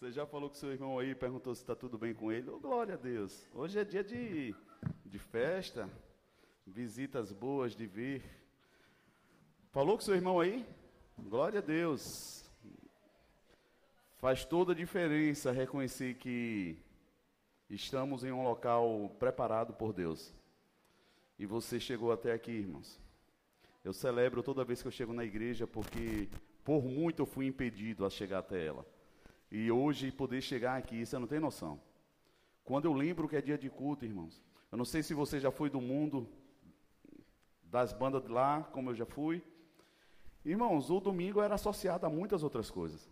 Você já falou com seu irmão aí, perguntou se está tudo bem com ele? Oh, glória a Deus. Hoje é dia de, de festa, visitas boas de vir. Falou com seu irmão aí? Glória a Deus. Faz toda a diferença reconhecer que estamos em um local preparado por Deus. E você chegou até aqui, irmãos. Eu celebro toda vez que eu chego na igreja porque por muito eu fui impedido a chegar até ela. E hoje poder chegar aqui, você não tem noção. Quando eu lembro que é dia de culto, irmãos. Eu não sei se você já foi do mundo das bandas de lá, como eu já fui. Irmãos, o domingo era associado a muitas outras coisas.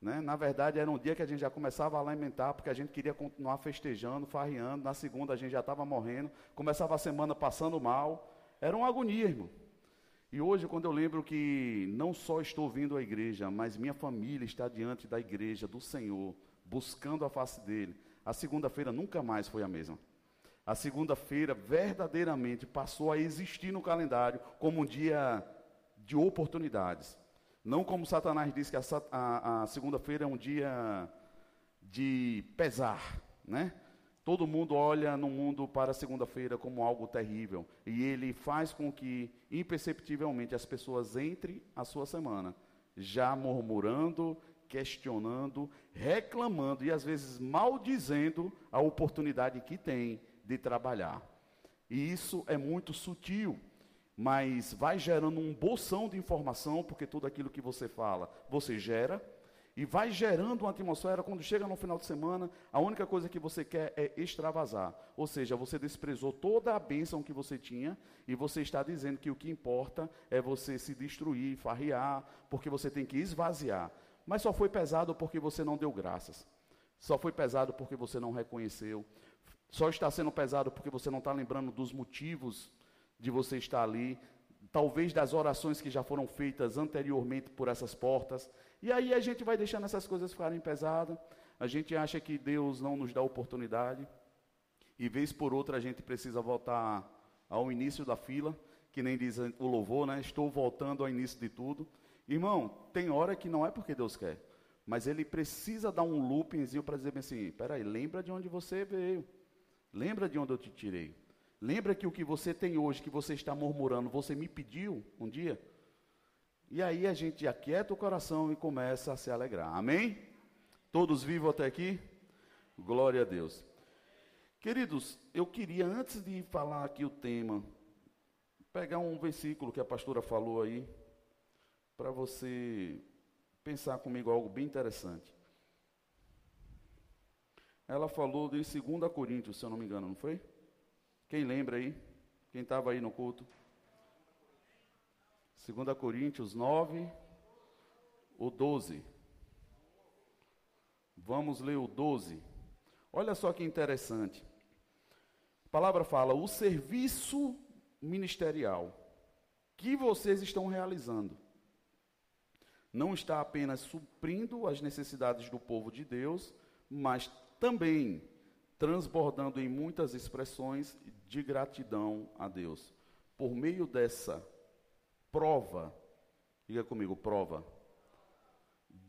Né? Na verdade, era um dia que a gente já começava a lamentar, porque a gente queria continuar festejando, farreando. Na segunda, a gente já estava morrendo. Começava a semana passando mal. Era uma agonia, irmão. E hoje, quando eu lembro que não só estou vindo à igreja, mas minha família está diante da igreja, do Senhor, buscando a face dele, a segunda-feira nunca mais foi a mesma. A segunda-feira verdadeiramente passou a existir no calendário como um dia de oportunidades. Não como Satanás disse que a, a, a segunda-feira é um dia de pesar, né? Todo mundo olha no mundo para a segunda-feira como algo terrível. E ele faz com que, imperceptivelmente, as pessoas entrem a sua semana já murmurando, questionando, reclamando e às vezes maldizendo a oportunidade que tem de trabalhar. E isso é muito sutil, mas vai gerando um bolsão de informação, porque tudo aquilo que você fala, você gera e vai gerando uma atmosfera, quando chega no final de semana, a única coisa que você quer é extravasar. Ou seja, você desprezou toda a bênção que você tinha e você está dizendo que o que importa é você se destruir, farrear, porque você tem que esvaziar. Mas só foi pesado porque você não deu graças. Só foi pesado porque você não reconheceu. Só está sendo pesado porque você não está lembrando dos motivos de você estar ali. Talvez das orações que já foram feitas anteriormente por essas portas. E aí a gente vai deixando essas coisas ficarem pesadas, a gente acha que Deus não nos dá oportunidade, e vez por outra a gente precisa voltar ao início da fila, que nem diz o louvor, né? Estou voltando ao início de tudo. Irmão, tem hora que não é porque Deus quer, mas Ele precisa dar um loopingzinho para dizer assim: peraí, lembra de onde você veio, lembra de onde eu te tirei, lembra que o que você tem hoje, que você está murmurando, você me pediu um dia. E aí a gente aquieta o coração e começa a se alegrar. Amém? Todos vivos até aqui? Glória a Deus. Queridos, eu queria, antes de falar aqui o tema, pegar um versículo que a pastora falou aí, para você pensar comigo algo bem interessante. Ela falou de 2 Coríntios, se eu não me engano, não foi? Quem lembra aí? Quem estava aí no culto? 2 Coríntios 9, o 12. Vamos ler o 12. Olha só que interessante. A palavra fala: o serviço ministerial que vocês estão realizando não está apenas suprindo as necessidades do povo de Deus, mas também transbordando em muitas expressões de gratidão a Deus. Por meio dessa prova, diga comigo, prova,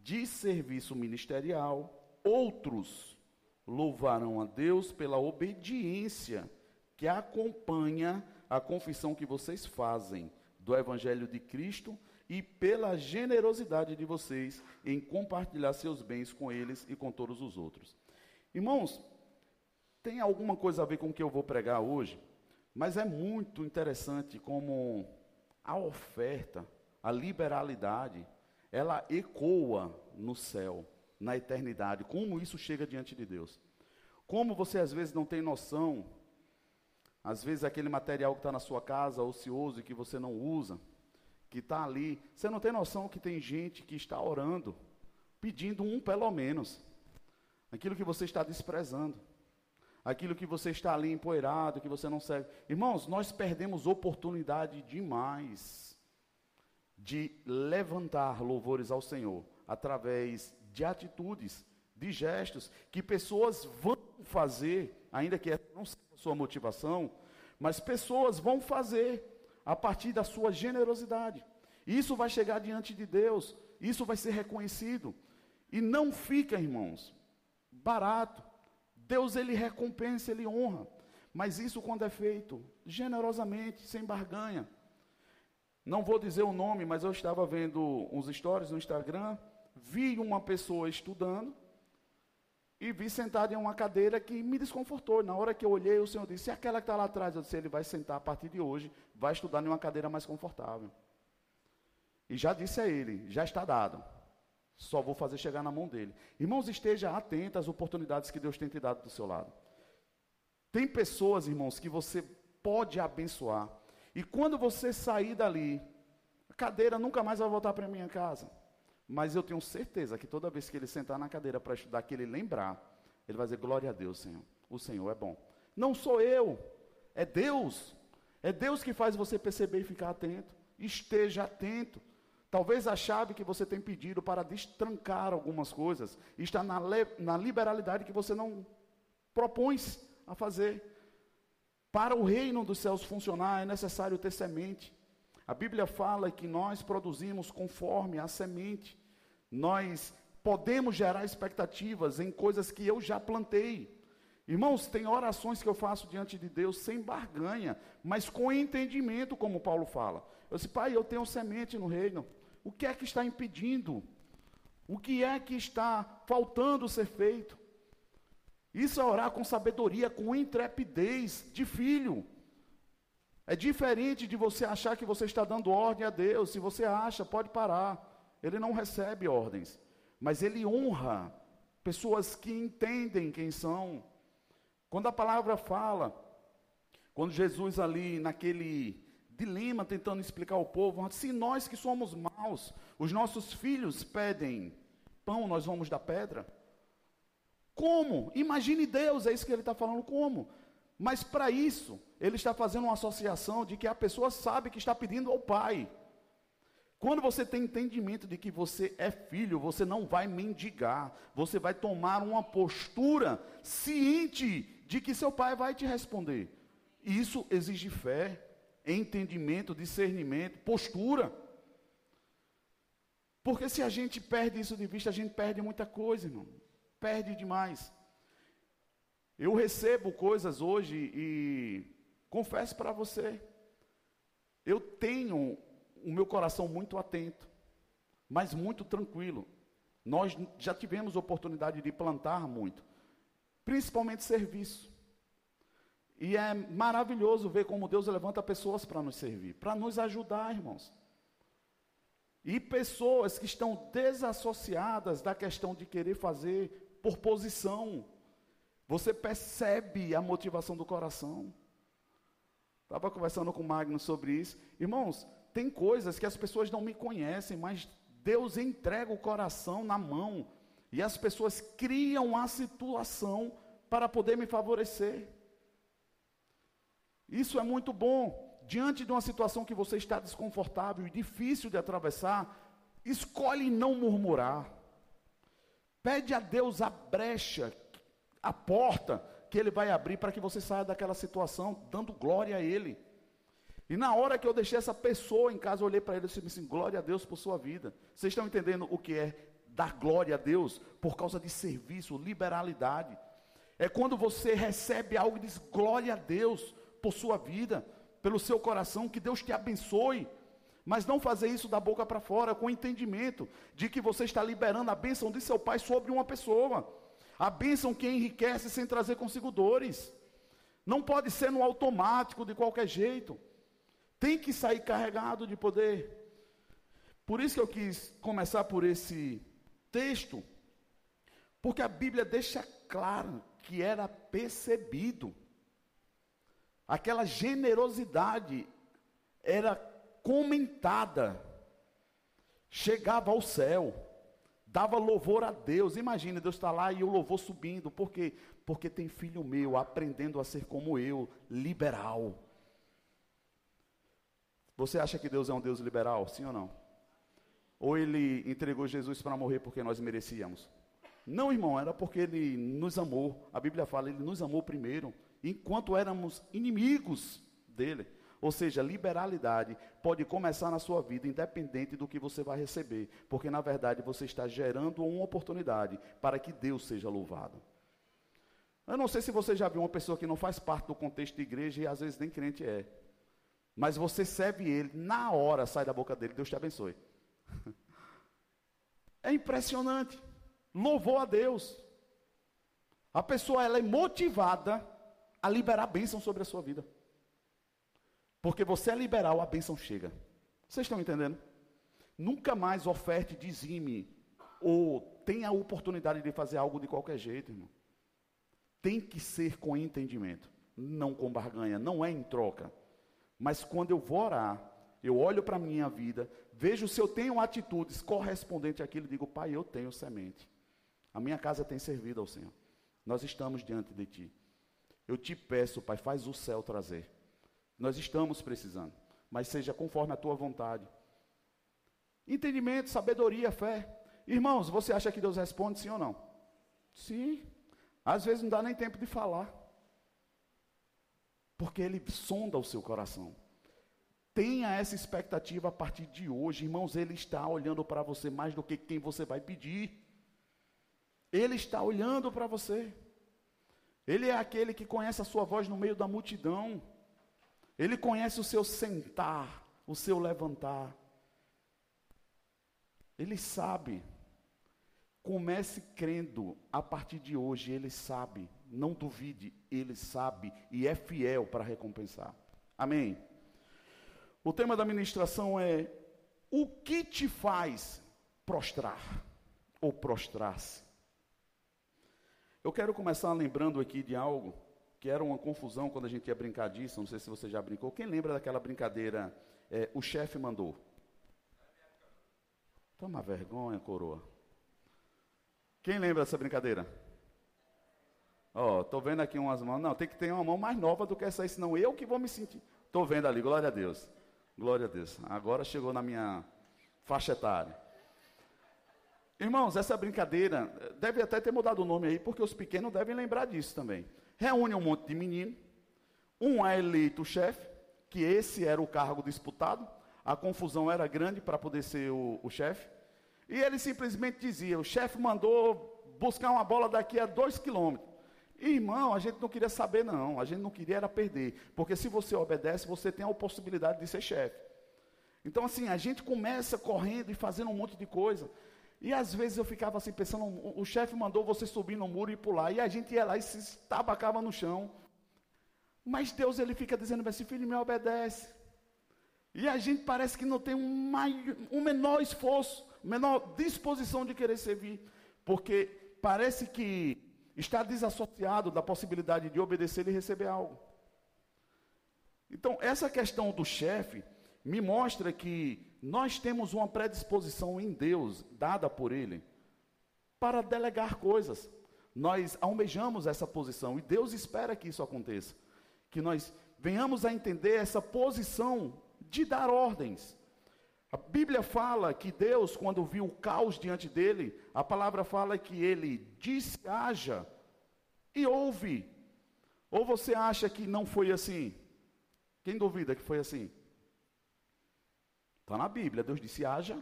de serviço ministerial, outros louvarão a Deus pela obediência que acompanha a confissão que vocês fazem do Evangelho de Cristo e pela generosidade de vocês em compartilhar seus bens com eles e com todos os outros. Irmãos, tem alguma coisa a ver com o que eu vou pregar hoje, mas é muito interessante como a oferta, a liberalidade, ela ecoa no céu, na eternidade. Como isso chega diante de Deus? Como você às vezes não tem noção, às vezes aquele material que está na sua casa, ocioso e que você não usa, que está ali, você não tem noção que tem gente que está orando, pedindo um pelo menos, aquilo que você está desprezando aquilo que você está ali empoeirado, que você não serve. Irmãos, nós perdemos oportunidade demais de levantar louvores ao Senhor através de atitudes, de gestos que pessoas vão fazer, ainda que não seja a sua motivação, mas pessoas vão fazer a partir da sua generosidade. Isso vai chegar diante de Deus, isso vai ser reconhecido. E não fica, irmãos, barato. Deus ele recompensa, ele honra. Mas isso quando é feito generosamente, sem barganha. Não vou dizer o nome, mas eu estava vendo uns stories no Instagram, vi uma pessoa estudando e vi sentado em uma cadeira que me desconfortou. Na hora que eu olhei, o Senhor disse: aquela que está lá atrás, eu disse: ele vai sentar a partir de hoje, vai estudar em uma cadeira mais confortável. E já disse a ele: já está dado. Só vou fazer chegar na mão dele. Irmãos, esteja atento às oportunidades que Deus tem te dado do seu lado. Tem pessoas, irmãos, que você pode abençoar. E quando você sair dali, a cadeira nunca mais vai voltar para minha casa. Mas eu tenho certeza que toda vez que ele sentar na cadeira para estudar, que ele lembrar, ele vai dizer: Glória a Deus, Senhor. O Senhor é bom. Não sou eu, é Deus. É Deus que faz você perceber e ficar atento. Esteja atento. Talvez a chave que você tem pedido para destrancar algumas coisas está na, na liberalidade que você não propõe a fazer. Para o reino dos céus funcionar, é necessário ter semente. A Bíblia fala que nós produzimos conforme a semente. Nós podemos gerar expectativas em coisas que eu já plantei. Irmãos, tem orações que eu faço diante de Deus sem barganha, mas com entendimento, como Paulo fala. Eu disse, pai, eu tenho semente no reino. O que é que está impedindo? O que é que está faltando ser feito? Isso é orar com sabedoria, com intrepidez de filho. É diferente de você achar que você está dando ordem a Deus. Se você acha, pode parar. Ele não recebe ordens, mas ele honra pessoas que entendem quem são. Quando a palavra fala, quando Jesus ali naquele dilema tentando explicar ao povo, se nós que somos maus, os nossos filhos pedem pão, nós vamos dar pedra? Como? Imagine Deus, é isso que ele está falando, como? Mas para isso, ele está fazendo uma associação de que a pessoa sabe que está pedindo ao Pai. Quando você tem entendimento de que você é filho, você não vai mendigar, você vai tomar uma postura ciente de que seu pai vai te responder. Isso exige fé, entendimento, discernimento, postura. Porque se a gente perde isso de vista, a gente perde muita coisa, irmão perde demais. Eu recebo coisas hoje e confesso para você, eu tenho o meu coração muito atento, mas muito tranquilo. Nós já tivemos oportunidade de plantar muito, principalmente serviço. E é maravilhoso ver como Deus levanta pessoas para nos servir, para nos ajudar, irmãos. E pessoas que estão desassociadas da questão de querer fazer por posição. Você percebe a motivação do coração. Estava conversando com o Magno sobre isso. Irmãos, tem coisas que as pessoas não me conhecem, mas Deus entrega o coração na mão. E as pessoas criam a situação para poder me favorecer. Isso é muito bom. Diante de uma situação que você está desconfortável e difícil de atravessar, escolhe não murmurar. Pede a Deus a brecha, a porta que Ele vai abrir para que você saia daquela situação, dando glória a Ele. E na hora que eu deixei essa pessoa em casa, eu olhei para ele e disse assim: glória a Deus por sua vida. Vocês estão entendendo o que é dar glória a Deus por causa de serviço, liberalidade? É quando você recebe algo e diz glória a Deus por sua vida, pelo seu coração, que Deus te abençoe. Mas não fazer isso da boca para fora, com o entendimento de que você está liberando a bênção de seu pai sobre uma pessoa. A bênção que enriquece sem trazer consigo dores. Não pode ser no automático, de qualquer jeito. Tem que sair carregado de poder. Por isso que eu quis começar por esse texto, porque a Bíblia deixa claro que era percebido. Aquela generosidade era comentada, chegava ao céu, dava louvor a Deus. Imagina, Deus está lá e o louvor subindo. Por quê? Porque tem filho meu aprendendo a ser como eu, liberal. Você acha que Deus é um Deus liberal? Sim ou não? Ou ele entregou Jesus para morrer porque nós merecíamos? Não, irmão, era porque ele nos amou. A Bíblia fala, ele nos amou primeiro, enquanto éramos inimigos dele. Ou seja, liberalidade pode começar na sua vida independente do que você vai receber, porque na verdade você está gerando uma oportunidade para que Deus seja louvado. Eu não sei se você já viu uma pessoa que não faz parte do contexto de igreja e às vezes nem crente é. Mas você serve ele, na hora sai da boca dele, Deus te abençoe. É impressionante. Louvou a Deus. A pessoa ela é motivada a liberar a bênção sobre a sua vida. Porque você é liberal, a bênção chega. Vocês estão entendendo? Nunca mais oferte, dizime, ou tenha a oportunidade de fazer algo de qualquer jeito, irmão. Tem que ser com entendimento, não com barganha, não é em troca. Mas quando eu vou orar, eu olho para a minha vida, vejo se eu tenho atitudes correspondentes àquilo e digo, Pai, eu tenho semente. A minha casa tem servido ao Senhor. Nós estamos diante de Ti. Eu te peço, Pai, faz o céu trazer. Nós estamos precisando, mas seja conforme a Tua vontade. Entendimento, sabedoria, fé. Irmãos, você acha que Deus responde sim ou não? Sim. Às vezes não dá nem tempo de falar. Porque Ele sonda o seu coração. Tenha essa expectativa a partir de hoje, irmãos. Ele está olhando para você mais do que quem você vai pedir. Ele está olhando para você. Ele é aquele que conhece a sua voz no meio da multidão. Ele conhece o seu sentar, o seu levantar. Ele sabe. Comece crendo a partir de hoje, ele sabe. Não duvide, ele sabe e é fiel para recompensar. Amém. O tema da ministração é: o que te faz prostrar ou prostrar-se? Eu quero começar lembrando aqui de algo que era uma confusão quando a gente ia brincar disso. Não sei se você já brincou. Quem lembra daquela brincadeira? É, o chefe mandou. Toma vergonha, coroa. Quem lembra dessa brincadeira? Ó, oh, tô vendo aqui umas mãos. Não, tem que ter uma mão mais nova do que essa aí, senão eu que vou me sentir. Tô vendo ali, glória a Deus. Glória a Deus. Agora chegou na minha faixa etária. Irmãos, essa brincadeira deve até ter mudado o nome aí, porque os pequenos devem lembrar disso também. Reúne um monte de menino, um é eleito chefe, que esse era o cargo disputado, a confusão era grande para poder ser o, o chefe, e ele simplesmente dizia: o chefe mandou buscar uma bola daqui a dois quilômetros. Irmão, a gente não queria saber, não. A gente não queria era perder. Porque se você obedece, você tem a possibilidade de ser chefe. Então, assim, a gente começa correndo e fazendo um monte de coisa. E às vezes eu ficava assim, pensando, o chefe mandou você subir no muro e pular. E a gente ia lá e se estabacava no chão. Mas Deus, ele fica dizendo assim, filho, me obedece. E a gente parece que não tem um, maior, um menor esforço, menor disposição de querer servir. Porque parece que está desassociado da possibilidade de obedecer e receber algo. Então, essa questão do chefe me mostra que nós temos uma predisposição em Deus, dada por Ele, para delegar coisas. Nós almejamos essa posição e Deus espera que isso aconteça. Que nós venhamos a entender essa posição de dar ordens. A Bíblia fala que Deus, quando viu o caos diante dele, a palavra fala que ele disse: haja, e ouve. Ou você acha que não foi assim? Quem duvida que foi assim? Está na Bíblia. Deus disse: haja,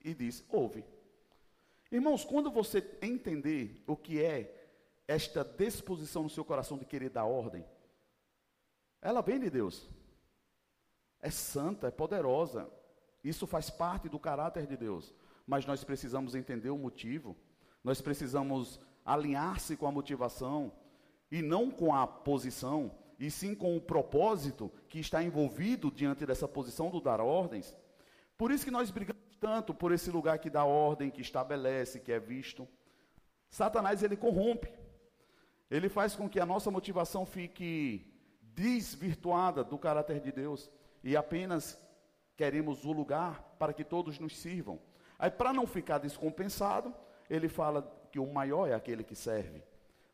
e disse: ouve. Irmãos, quando você entender o que é esta disposição no seu coração de querer dar ordem, ela vem de Deus é santa, é poderosa. Isso faz parte do caráter de Deus. Mas nós precisamos entender o motivo, nós precisamos alinhar-se com a motivação e não com a posição, e sim com o propósito que está envolvido diante dessa posição do dar ordens. Por isso que nós brigamos tanto por esse lugar que dá ordem, que estabelece, que é visto. Satanás ele corrompe. Ele faz com que a nossa motivação fique desvirtuada do caráter de Deus e apenas queremos o lugar para que todos nos sirvam. Aí, para não ficar descompensado, ele fala que o maior é aquele que serve.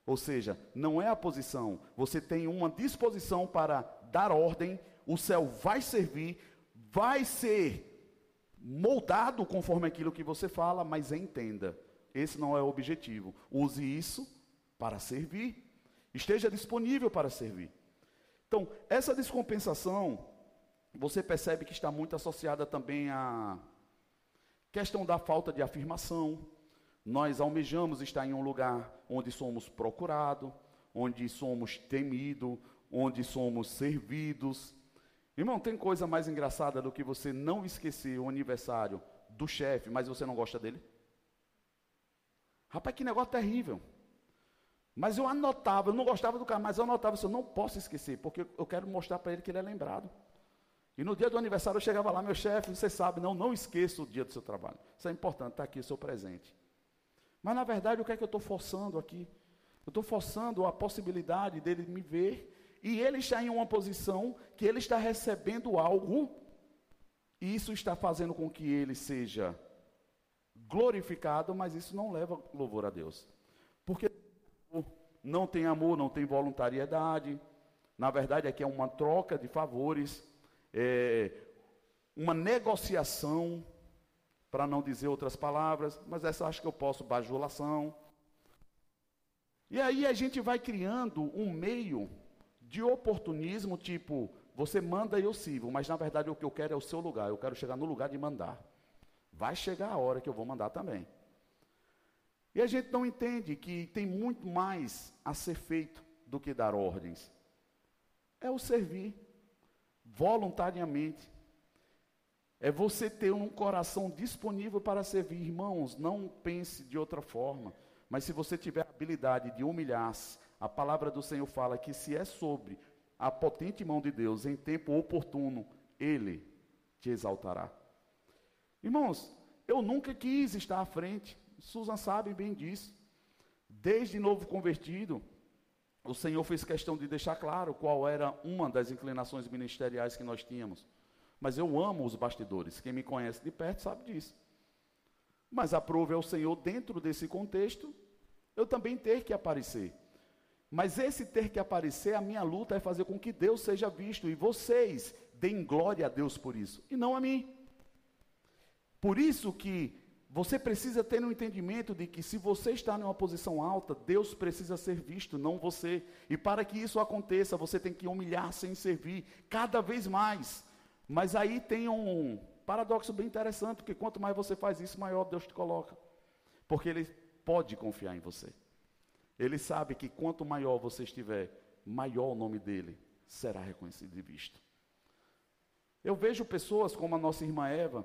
Ou seja, não é a posição, você tem uma disposição para dar ordem, o céu vai servir, vai ser moldado conforme aquilo que você fala, mas entenda, esse não é o objetivo. Use isso para servir. Esteja disponível para servir. Então, essa descompensação, você percebe que está muito associada também à questão da falta de afirmação. Nós almejamos estar em um lugar onde somos procurados, onde somos temidos, onde somos servidos. Irmão, tem coisa mais engraçada do que você não esquecer o aniversário do chefe, mas você não gosta dele? Rapaz, que negócio terrível. Mas eu anotava, eu não gostava do cara, mas eu anotava eu não posso esquecer, porque eu quero mostrar para ele que ele é lembrado. E no dia do aniversário eu chegava lá, meu chefe, você sabe, não, não esqueça o dia do seu trabalho. Isso é importante, está aqui o seu presente. Mas na verdade, o que é que eu estou forçando aqui? Eu estou forçando a possibilidade dele me ver e ele está em uma posição que ele está recebendo algo, e isso está fazendo com que ele seja glorificado, mas isso não leva louvor a Deus. Porque não tem amor, não tem voluntariedade. Na verdade, aqui é uma troca de favores, é uma negociação, para não dizer outras palavras, mas essa acho que eu posso, bajulação. E aí a gente vai criando um meio de oportunismo, tipo, você manda e eu sirvo, mas na verdade o que eu quero é o seu lugar, eu quero chegar no lugar de mandar. Vai chegar a hora que eu vou mandar também. E a gente não entende que tem muito mais a ser feito do que dar ordens. É o servir voluntariamente. É você ter um coração disponível para servir. Irmãos, não pense de outra forma. Mas se você tiver a habilidade de humilhar-se, a palavra do Senhor fala que se é sobre a potente mão de Deus em tempo oportuno, Ele te exaltará. Irmãos, eu nunca quis estar à frente. Susan sabe bem disso. Desde novo convertido, o Senhor fez questão de deixar claro qual era uma das inclinações ministeriais que nós tínhamos. Mas eu amo os bastidores. Quem me conhece de perto sabe disso. Mas aprove ao Senhor, dentro desse contexto, eu também ter que aparecer. Mas esse ter que aparecer, a minha luta é fazer com que Deus seja visto e vocês deem glória a Deus por isso, e não a mim. Por isso que você precisa ter um entendimento de que se você está em uma posição alta, Deus precisa ser visto, não você. E para que isso aconteça, você tem que humilhar-se em servir cada vez mais. Mas aí tem um paradoxo bem interessante, porque quanto mais você faz isso, maior Deus te coloca. Porque Ele pode confiar em você. Ele sabe que quanto maior você estiver, maior o nome dele será reconhecido e visto. Eu vejo pessoas como a nossa irmã Eva,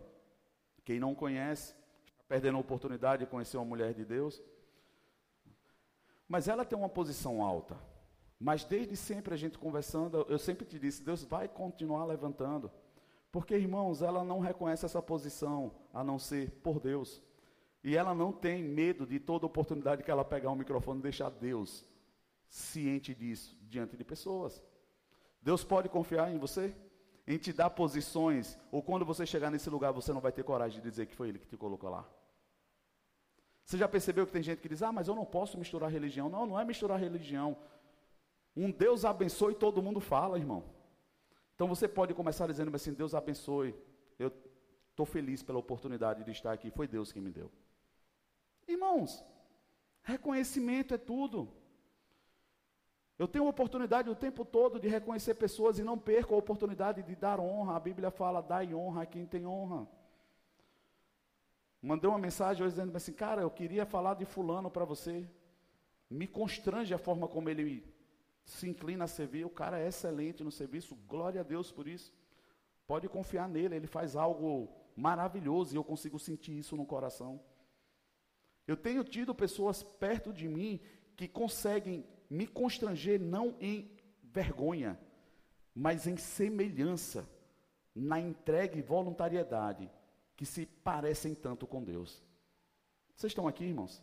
quem não conhece, perdendo a oportunidade de conhecer uma mulher de Deus. Mas ela tem uma posição alta. Mas desde sempre a gente conversando, eu sempre te disse, Deus vai continuar levantando. Porque, irmãos, ela não reconhece essa posição a não ser por Deus. E ela não tem medo de toda oportunidade que ela pegar um microfone e deixar Deus ciente disso diante de pessoas. Deus pode confiar em você? Em te dar posições, ou quando você chegar nesse lugar, você não vai ter coragem de dizer que foi Ele que te colocou lá. Você já percebeu que tem gente que diz: Ah, mas eu não posso misturar religião. Não, não é misturar religião. Um Deus abençoe, todo mundo fala, irmão. Então você pode começar dizendo assim: Deus abençoe. Eu estou feliz pela oportunidade de estar aqui. Foi Deus quem me deu. Irmãos, reconhecimento é tudo. Eu tenho oportunidade o tempo todo de reconhecer pessoas e não perco a oportunidade de dar honra. A Bíblia fala: dai honra a quem tem honra. Mandei uma mensagem hoje dizendo assim, cara, eu queria falar de fulano para você. Me constrange a forma como ele se inclina a servir. O cara é excelente no serviço, glória a Deus por isso. Pode confiar nele, ele faz algo maravilhoso e eu consigo sentir isso no coração. Eu tenho tido pessoas perto de mim que conseguem me constranger não em vergonha, mas em semelhança, na entrega e voluntariedade que se parecem tanto com Deus. Vocês estão aqui, irmãos?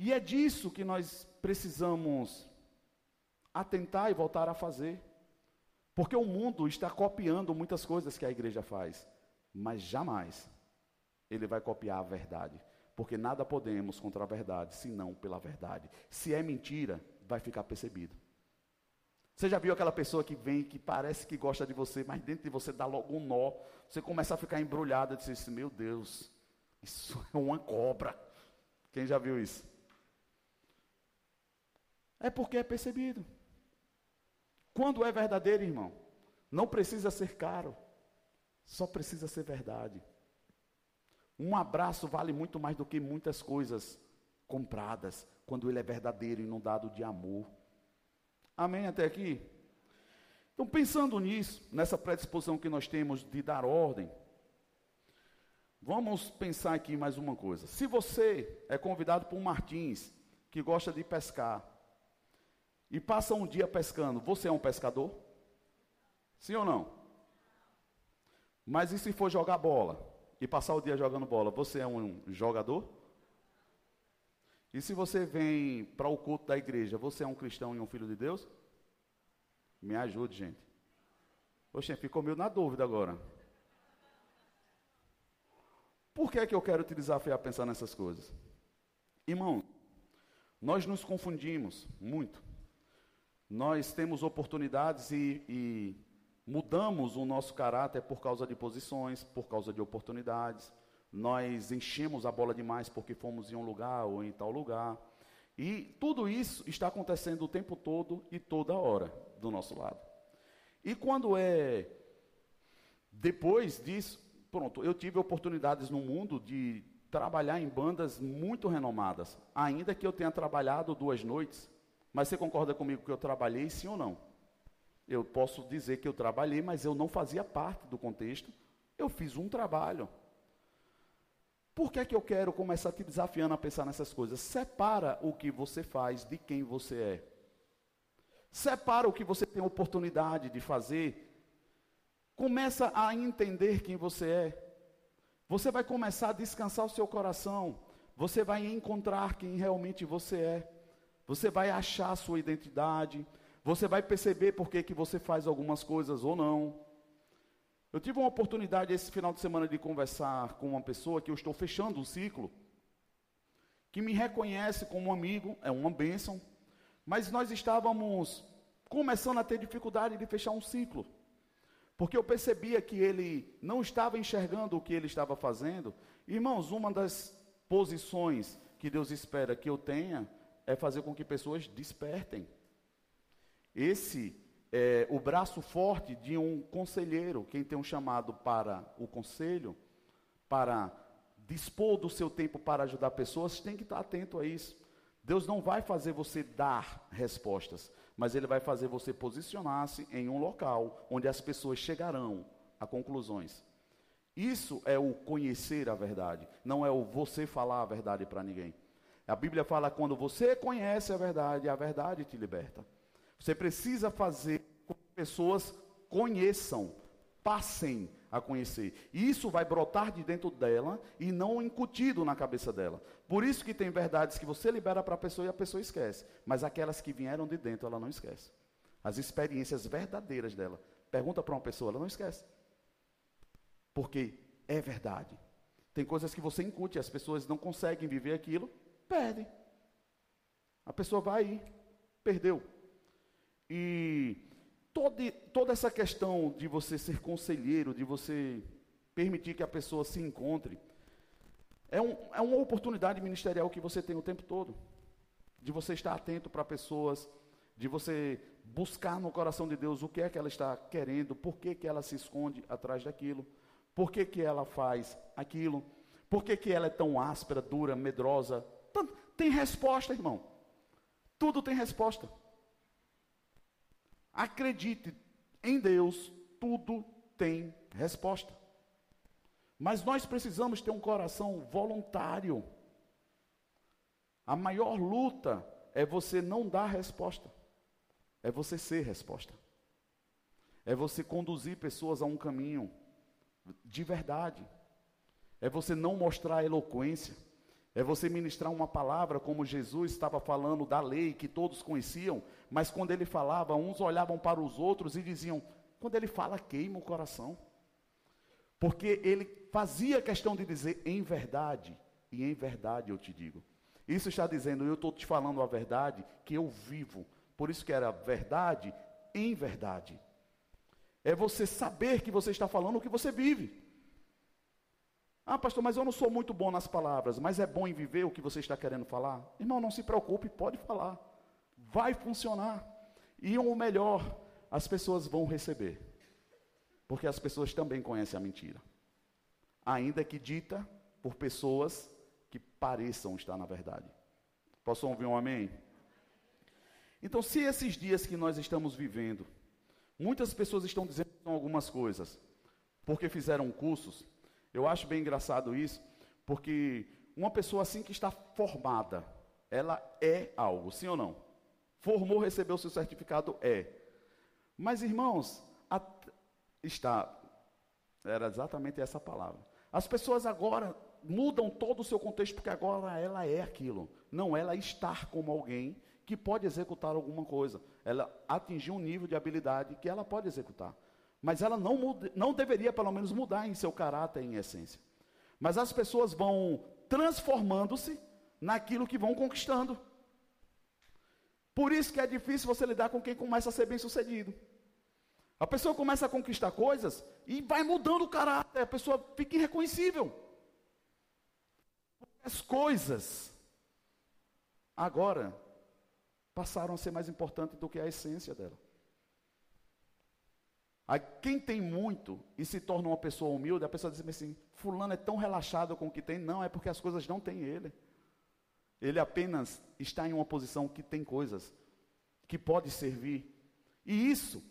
E é disso que nós precisamos atentar e voltar a fazer. Porque o mundo está copiando muitas coisas que a igreja faz, mas jamais ele vai copiar a verdade. Porque nada podemos contra a verdade, senão pela verdade. Se é mentira, vai ficar percebido. Você já viu aquela pessoa que vem, que parece que gosta de você, mas dentro de você dá logo um nó. Você começa a ficar embrulhado e diz assim, meu Deus, isso é uma cobra. Quem já viu isso? É porque é percebido. Quando é verdadeiro, irmão, não precisa ser caro, só precisa ser verdade. Um abraço vale muito mais do que muitas coisas compradas, quando ele é verdadeiro e inundado de amor. Amém até aqui? Então, pensando nisso, nessa predisposição que nós temos de dar ordem, vamos pensar aqui mais uma coisa. Se você é convidado por um Martins, que gosta de pescar, e passa um dia pescando, você é um pescador? Sim ou não? Mas e se for jogar bola e passar o dia jogando bola, você é um jogador? E se você vem para o culto da igreja, você é um cristão e um filho de Deus? Me ajude, gente. Poxa, ficou meio na dúvida agora. Por que é que eu quero te desafiar a pensar nessas coisas? Irmão, nós nos confundimos muito. Nós temos oportunidades e, e mudamos o nosso caráter por causa de posições, por causa de oportunidades. Nós enchemos a bola demais porque fomos em um lugar ou em tal lugar. E tudo isso está acontecendo o tempo todo e toda hora do nosso lado. E quando é depois disso, pronto, eu tive oportunidades no mundo de trabalhar em bandas muito renomadas, ainda que eu tenha trabalhado duas noites. Mas você concorda comigo que eu trabalhei, sim ou não? Eu posso dizer que eu trabalhei, mas eu não fazia parte do contexto. Eu fiz um trabalho. Por que é que eu quero começar te desafiando a pensar nessas coisas? Separa o que você faz de quem você é. Separa o que você tem oportunidade de fazer. Começa a entender quem você é. Você vai começar a descansar o seu coração. Você vai encontrar quem realmente você é. Você vai achar a sua identidade. Você vai perceber por que, você faz algumas coisas ou não. Eu tive uma oportunidade esse final de semana de conversar com uma pessoa que eu estou fechando um ciclo, que me reconhece como um amigo, é uma bênção, mas nós estávamos começando a ter dificuldade de fechar um ciclo. Porque eu percebia que ele não estava enxergando o que ele estava fazendo. Irmãos, uma das posições que Deus espera que eu tenha é fazer com que pessoas despertem. Esse é o braço forte de um conselheiro, quem tem um chamado para o conselho, para dispor do seu tempo para ajudar pessoas, tem que estar atento a isso. Deus não vai fazer você dar respostas, mas Ele vai fazer você posicionar-se em um local onde as pessoas chegarão a conclusões. Isso é o conhecer a verdade, não é o você falar a verdade para ninguém. A Bíblia fala quando você conhece a verdade, a verdade te liberta. Você precisa fazer com que pessoas conheçam, passem a conhecer. E isso vai brotar de dentro dela e não incutido na cabeça dela. Por isso que tem verdades que você libera para a pessoa e a pessoa esquece. Mas aquelas que vieram de dentro, ela não esquece. As experiências verdadeiras dela. Pergunta para uma pessoa, ela não esquece. Porque é verdade. Tem coisas que você incute, as pessoas não conseguem viver aquilo, perdem. A pessoa vai aí, perdeu. E todo, toda essa questão de você ser conselheiro, de você permitir que a pessoa se encontre, é, um, é uma oportunidade ministerial que você tem o tempo todo. De você estar atento para pessoas, de você buscar no coração de Deus o que é que ela está querendo, por que, que ela se esconde atrás daquilo, por que, que ela faz aquilo, por que, que ela é tão áspera, dura, medrosa. Tem resposta, irmão. Tudo tem resposta. Acredite em Deus, tudo tem resposta. Mas nós precisamos ter um coração voluntário. A maior luta é você não dar resposta, é você ser resposta. É você conduzir pessoas a um caminho de verdade. É você não mostrar eloquência. É você ministrar uma palavra como Jesus estava falando da lei que todos conheciam, mas quando ele falava, uns olhavam para os outros e diziam: quando ele fala, queima o coração. Porque ele fazia questão de dizer em verdade, e em verdade eu te digo. Isso está dizendo, eu estou te falando a verdade que eu vivo. Por isso que era verdade em verdade. É você saber que você está falando o que você vive. Ah, pastor, mas eu não sou muito bom nas palavras, mas é bom em viver o que você está querendo falar? Irmão, não se preocupe, pode falar. Vai funcionar. E o melhor, as pessoas vão receber. Porque as pessoas também conhecem a mentira. Ainda que dita por pessoas que pareçam estar na verdade. Posso ouvir um amém? Então, se esses dias que nós estamos vivendo, muitas pessoas estão dizendo algumas coisas, porque fizeram cursos, eu acho bem engraçado isso, porque uma pessoa assim que está formada, ela é algo, sim ou não? Formou, recebeu seu certificado, é. Mas, irmãos, a, está, era exatamente essa palavra. As pessoas agora mudam todo o seu contexto, porque agora ela é aquilo. Não ela estar como alguém que pode executar alguma coisa. Ela atingiu um nível de habilidade que ela pode executar. Mas ela não, muda, não deveria, pelo menos, mudar em seu caráter, em essência. Mas as pessoas vão transformando-se naquilo que vão conquistando. Por isso que é difícil você lidar com quem começa a ser bem sucedido. A pessoa começa a conquistar coisas e vai mudando o caráter, a pessoa fica irreconhecível. As coisas agora passaram a ser mais importantes do que a essência dela. Aí, quem tem muito e se torna uma pessoa humilde, a pessoa diz assim: Fulano é tão relaxado com o que tem. Não, é porque as coisas não têm ele. Ele apenas está em uma posição que tem coisas, que pode servir. E isso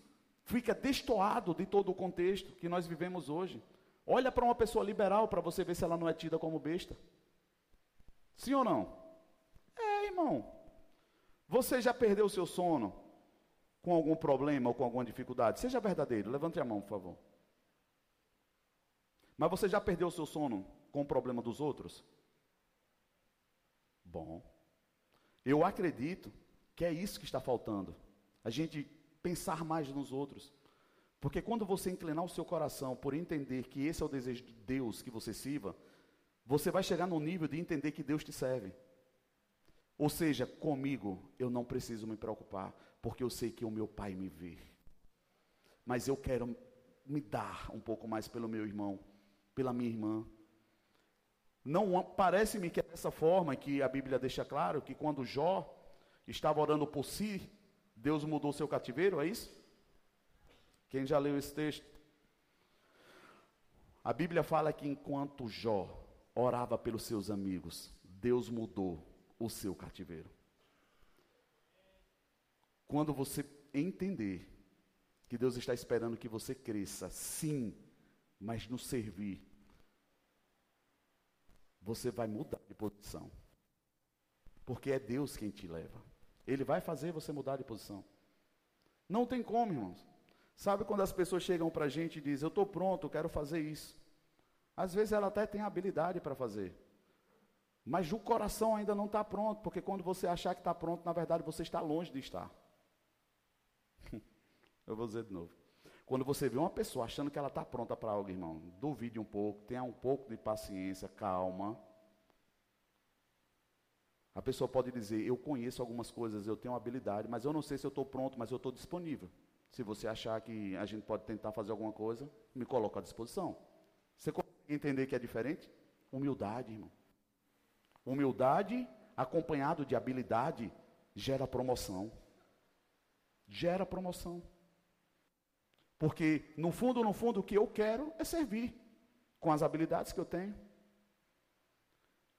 fica destoado de todo o contexto que nós vivemos hoje. Olha para uma pessoa liberal para você ver se ela não é tida como besta. Sim ou não? É, irmão. Você já perdeu o seu sono com algum problema ou com alguma dificuldade? Seja verdadeiro, levante a mão, por favor. Mas você já perdeu o seu sono com o problema dos outros? Bom. Eu acredito que é isso que está faltando. A gente pensar mais nos outros. Porque quando você inclinar o seu coração por entender que esse é o desejo de Deus que você sirva, você vai chegar no nível de entender que Deus te serve. Ou seja, comigo eu não preciso me preocupar, porque eu sei que o meu pai me vê. Mas eu quero me dar um pouco mais pelo meu irmão, pela minha irmã. Não parece-me que é dessa forma que a Bíblia deixa claro que quando Jó estava orando por si, Deus mudou seu cativeiro, é isso? Quem já leu esse texto? A Bíblia fala que enquanto Jó orava pelos seus amigos, Deus mudou o seu cativeiro. Quando você entender que Deus está esperando que você cresça, sim, mas no servir, você vai mudar de posição. Porque é Deus quem te leva. Ele vai fazer você mudar de posição. Não tem como, irmãos. Sabe quando as pessoas chegam para a gente e dizem, eu estou pronto, quero fazer isso. Às vezes ela até tem habilidade para fazer. Mas o coração ainda não está pronto, porque quando você achar que está pronto, na verdade você está longe de estar. Eu vou dizer de novo. Quando você vê uma pessoa achando que ela está pronta para algo, irmão, duvide um pouco, tenha um pouco de paciência, calma. A pessoa pode dizer: Eu conheço algumas coisas, eu tenho habilidade, mas eu não sei se eu estou pronto, mas eu estou disponível. Se você achar que a gente pode tentar fazer alguma coisa, me coloca à disposição. Você consegue entender que é diferente? Humildade, irmão. Humildade acompanhado de habilidade gera promoção. Gera promoção. Porque, no fundo, no fundo, o que eu quero é servir com as habilidades que eu tenho.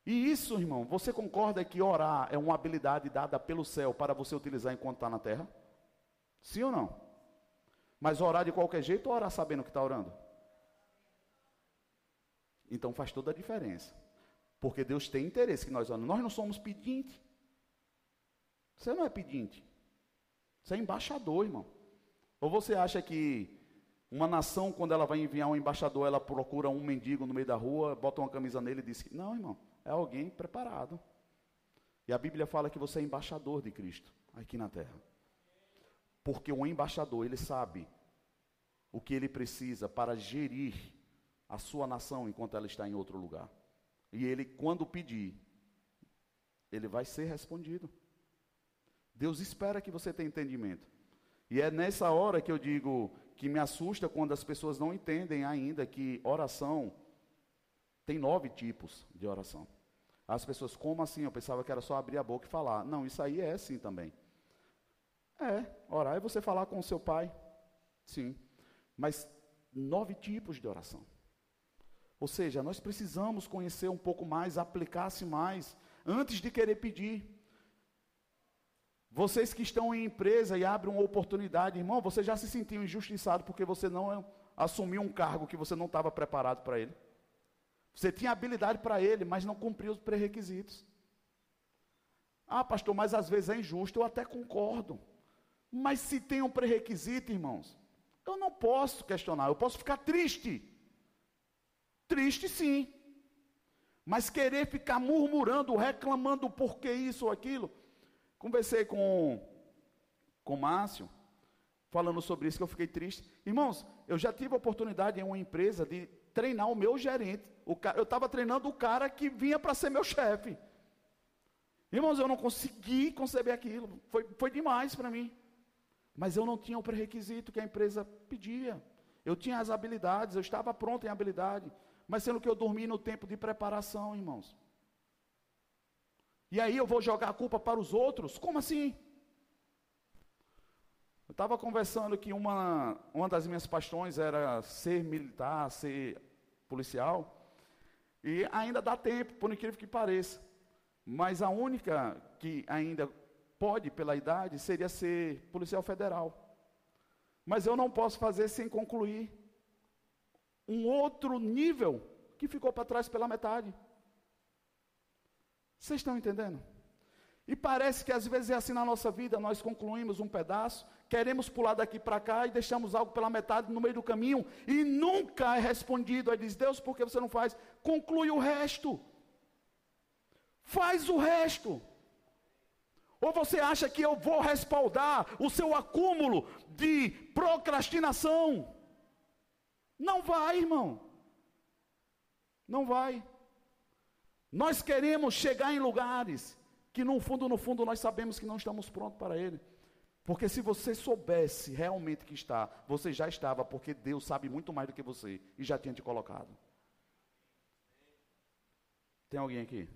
E isso, irmão, você concorda que orar é uma habilidade dada pelo céu para você utilizar enquanto está na terra? Sim ou não? Mas orar de qualquer jeito ou orar sabendo que está orando? Então faz toda a diferença. Porque Deus tem interesse que nós oramos. Nós não somos pedinte. Você não é pedinte. Você é embaixador, irmão. Ou você acha que uma nação, quando ela vai enviar um embaixador, ela procura um mendigo no meio da rua, bota uma camisa nele e diz. Não, irmão. É alguém preparado. E a Bíblia fala que você é embaixador de Cristo aqui na terra. Porque o embaixador, ele sabe o que ele precisa para gerir a sua nação enquanto ela está em outro lugar. E ele, quando pedir, ele vai ser respondido. Deus espera que você tenha entendimento. E é nessa hora que eu digo que me assusta quando as pessoas não entendem ainda que oração tem nove tipos de oração. As pessoas, como assim? Eu pensava que era só abrir a boca e falar. Não, isso aí é assim também. É, orar é você falar com o seu pai. Sim. Mas nove tipos de oração. Ou seja, nós precisamos conhecer um pouco mais, aplicar-se mais, antes de querer pedir. Vocês que estão em empresa e abrem uma oportunidade, irmão, você já se sentiu injustiçado porque você não assumiu um cargo que você não estava preparado para ele? Você tinha habilidade para ele, mas não cumpriu os pré-requisitos. Ah, pastor, mas às vezes é injusto, eu até concordo. Mas se tem um pré-requisito, irmãos, eu não posso questionar, eu posso ficar triste. Triste sim. Mas querer ficar murmurando, reclamando por que isso ou aquilo. Conversei com com Márcio, falando sobre isso, que eu fiquei triste. Irmãos, eu já tive a oportunidade em uma empresa de treinar o meu gerente. O eu estava treinando o cara que vinha para ser meu chefe. Irmãos, eu não consegui conceber aquilo. Foi, foi demais para mim. Mas eu não tinha o pré-requisito que a empresa pedia. Eu tinha as habilidades, eu estava pronto em habilidade mas sendo que eu dormi no tempo de preparação, irmãos. E aí eu vou jogar a culpa para os outros? Como assim? Eu estava conversando que uma, uma das minhas paixões era ser militar, ser policial. E ainda dá tempo, por incrível que pareça. Mas a única que ainda pode, pela idade, seria ser policial federal. Mas eu não posso fazer sem concluir um outro nível que ficou para trás pela metade. Vocês estão entendendo? E parece que às vezes é assim na nossa vida, nós concluímos um pedaço, queremos pular daqui para cá e deixamos algo pela metade no meio do caminho e nunca é respondido. Aí diz: Deus, por que você não faz? Conclui o resto. Faz o resto. Ou você acha que eu vou respaldar o seu acúmulo de procrastinação? Não vai, irmão. Não vai. Nós queremos chegar em lugares que no fundo, no fundo, nós sabemos que não estamos prontos para ele. Porque se você soubesse realmente que está, você já estava, porque Deus sabe muito mais do que você e já tinha te colocado. Tem alguém aqui?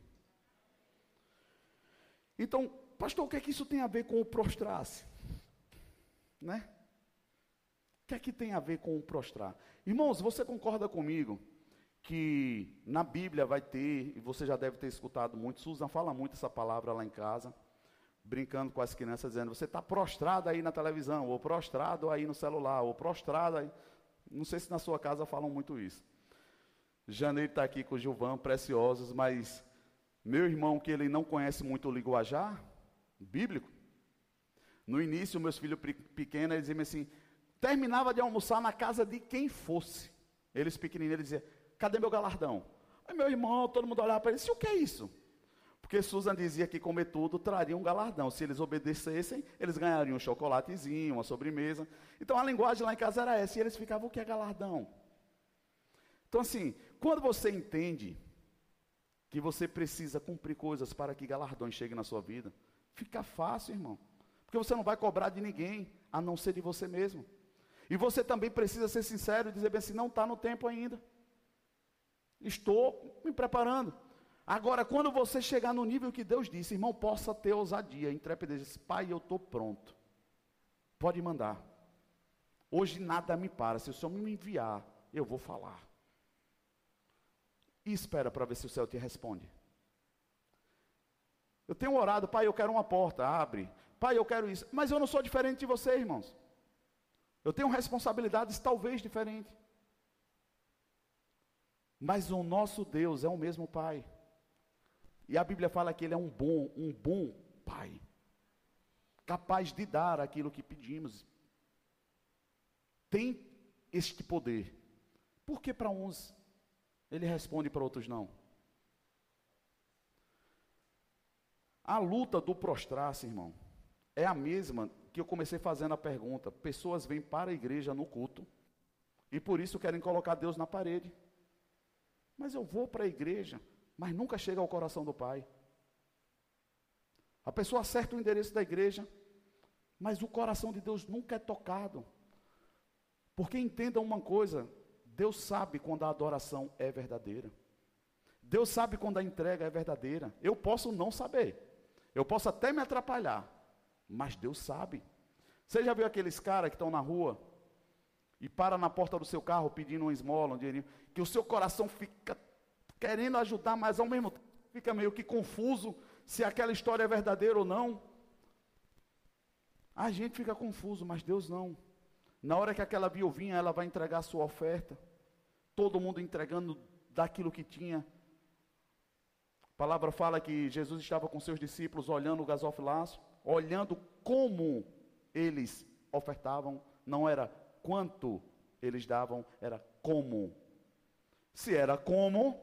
Então, pastor, o que é que isso tem a ver com o prostrar-se? Né? O que é que tem a ver com o prostrar? Irmãos, você concorda comigo que na Bíblia vai ter, e você já deve ter escutado muito, Susan fala muito essa palavra lá em casa, brincando com as crianças, dizendo: você está prostrado aí na televisão, ou prostrado aí no celular, ou prostrado aí. Não sei se na sua casa falam muito isso. Janeiro está aqui com o Gilvan, preciosos, mas meu irmão, que ele não conhece muito o linguajar bíblico, no início, meus filhos pequenos, diziam assim: terminava de almoçar na casa de quem fosse. Eles pequenininhos, ele dizia, cadê meu galardão? Aí meu irmão, todo mundo olhava para ele, o que é isso? Porque Susan dizia que comer tudo traria um galardão. Se eles obedecessem, eles ganhariam um chocolatezinho, uma sobremesa. Então a linguagem lá em casa era essa, e eles ficavam, o que é galardão? Então assim, quando você entende que você precisa cumprir coisas para que galardões cheguem na sua vida, fica fácil, irmão. Porque você não vai cobrar de ninguém, a não ser de você mesmo. E você também precisa ser sincero e dizer bem assim: não está no tempo ainda. Estou me preparando. Agora, quando você chegar no nível que Deus disse, irmão, possa ter ousadia, intrepidez, pai, eu estou pronto. Pode mandar. Hoje nada me para. Se o Senhor me enviar, eu vou falar. E espera para ver se o céu te responde. Eu tenho orado, pai, eu quero uma porta, abre. Pai, eu quero isso. Mas eu não sou diferente de você, irmãos. Eu tenho responsabilidades talvez diferentes. Mas o nosso Deus é o mesmo Pai. E a Bíblia fala que Ele é um bom, um bom Pai. Capaz de dar aquilo que pedimos. Tem este poder. Por que para uns Ele responde para outros não? A luta do prostrar-se, irmão, é a mesma que eu comecei fazendo a pergunta. Pessoas vêm para a igreja no culto e por isso querem colocar Deus na parede. Mas eu vou para a igreja, mas nunca chega ao coração do Pai. A pessoa acerta o endereço da igreja, mas o coração de Deus nunca é tocado. Porque entendam uma coisa: Deus sabe quando a adoração é verdadeira. Deus sabe quando a entrega é verdadeira. Eu posso não saber. Eu posso até me atrapalhar. Mas Deus sabe. Você já viu aqueles caras que estão na rua e para na porta do seu carro pedindo uma esmola, um dinheirinho, que o seu coração fica querendo ajudar, mas ao mesmo tempo fica meio que confuso se aquela história é verdadeira ou não. A gente fica confuso, mas Deus não. Na hora que aquela viuvinha ela vai entregar a sua oferta, todo mundo entregando daquilo que tinha. A palavra fala que Jesus estava com seus discípulos olhando o gasofilaço, olhando como eles ofertavam, não era quanto eles davam, era como. Se era como,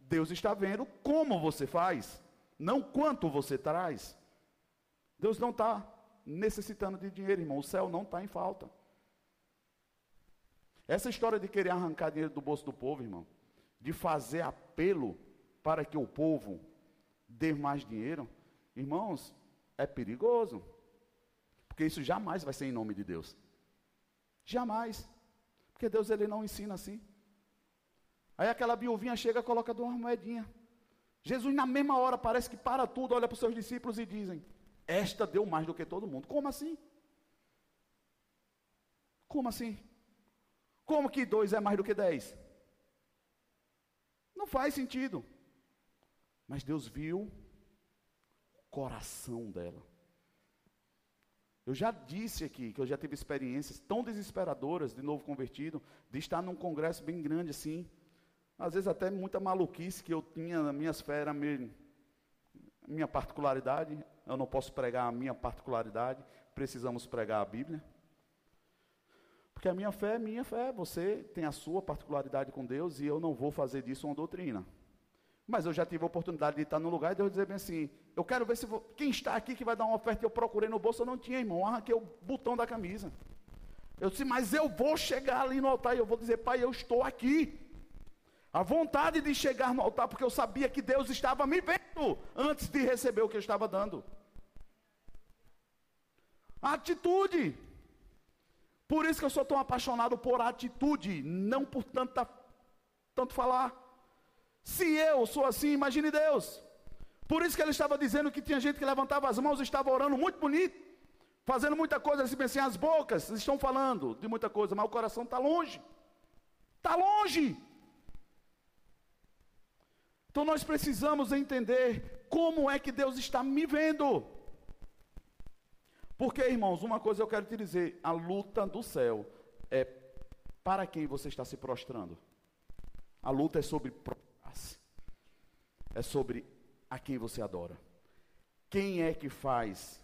Deus está vendo como você faz, não quanto você traz. Deus não está necessitando de dinheiro, irmão. O céu não está em falta. Essa história de querer arrancar dinheiro do bolso do povo, irmão, de fazer apelo para que o povo dê mais dinheiro, irmãos, é perigoso. Porque isso jamais vai ser em nome de Deus. Jamais. Porque Deus ele não ensina assim. Aí aquela viuvinha chega e coloca duas moedinhas. Jesus, na mesma hora, parece que para tudo, olha para os seus discípulos e dizem: Esta deu mais do que todo mundo. Como assim? Como assim? Como que dois é mais do que dez? Não faz sentido. Mas Deus viu coração dela. Eu já disse aqui que eu já tive experiências tão desesperadoras de novo convertido, de estar num congresso bem grande assim. Às vezes até muita maluquice que eu tinha na minha esfera, minha, minha particularidade. Eu não posso pregar a minha particularidade, precisamos pregar a Bíblia. Porque a minha fé é minha fé, você tem a sua particularidade com Deus e eu não vou fazer disso uma doutrina. Mas eu já tive a oportunidade de estar no lugar e Deus dizer bem assim: eu quero ver se vou, quem está aqui que vai dar uma oferta. Eu procurei no bolso, eu não tinha, irmão. Arranquei o botão da camisa. Eu disse, mas eu vou chegar ali no altar e eu vou dizer, pai, eu estou aqui. A vontade de chegar no altar, porque eu sabia que Deus estava me vendo antes de receber o que eu estava dando. atitude. Por isso que eu sou tão apaixonado por atitude, não por tanta, tanto falar. Se eu sou assim, imagine Deus. Por isso que ele estava dizendo que tinha gente que levantava as mãos e estava orando muito bonito, fazendo muita coisa, assim, assim, as bocas estão falando de muita coisa, mas o coração está longe. Está longe. Então nós precisamos entender como é que Deus está me vendo. Porque, irmãos, uma coisa eu quero te dizer: a luta do céu é para quem você está se prostrando. A luta é sobre é sobre a quem você adora. Quem é que faz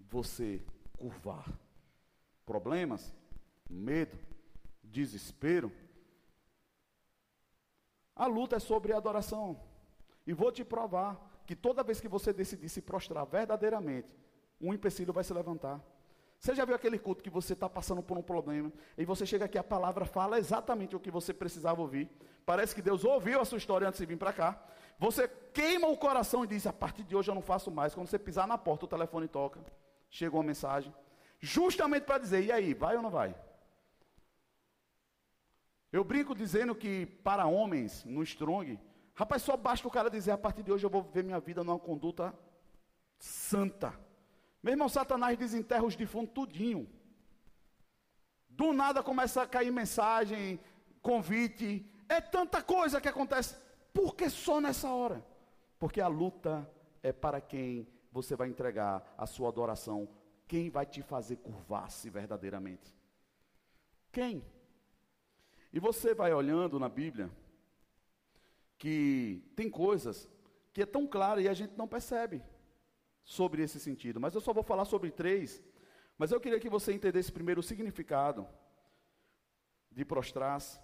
você curvar? Problemas? Medo? Desespero? A luta é sobre adoração. E vou te provar que toda vez que você decidir se prostrar verdadeiramente, um empecilho vai se levantar. Você já viu aquele culto que você está passando por um problema e você chega aqui a palavra fala exatamente o que você precisava ouvir. Parece que Deus ouviu a sua história antes de vir para cá. Você queima o coração e diz: a partir de hoje eu não faço mais. Quando você pisar na porta, o telefone toca. Chega uma mensagem, justamente para dizer: e aí, vai ou não vai? Eu brinco dizendo que para homens, no Strong, rapaz, só basta o cara dizer: a partir de hoje eu vou viver minha vida numa conduta santa. Meu irmão, Satanás desenterra os defuntos tudinho. Do nada começa a cair mensagem, convite. É tanta coisa que acontece. Por que só nessa hora? Porque a luta é para quem você vai entregar a sua adoração. Quem vai te fazer curvar-se verdadeiramente? Quem? E você vai olhando na Bíblia que tem coisas que é tão clara e a gente não percebe sobre esse sentido. Mas eu só vou falar sobre três. Mas eu queria que você entendesse primeiro o significado de prostrar-se.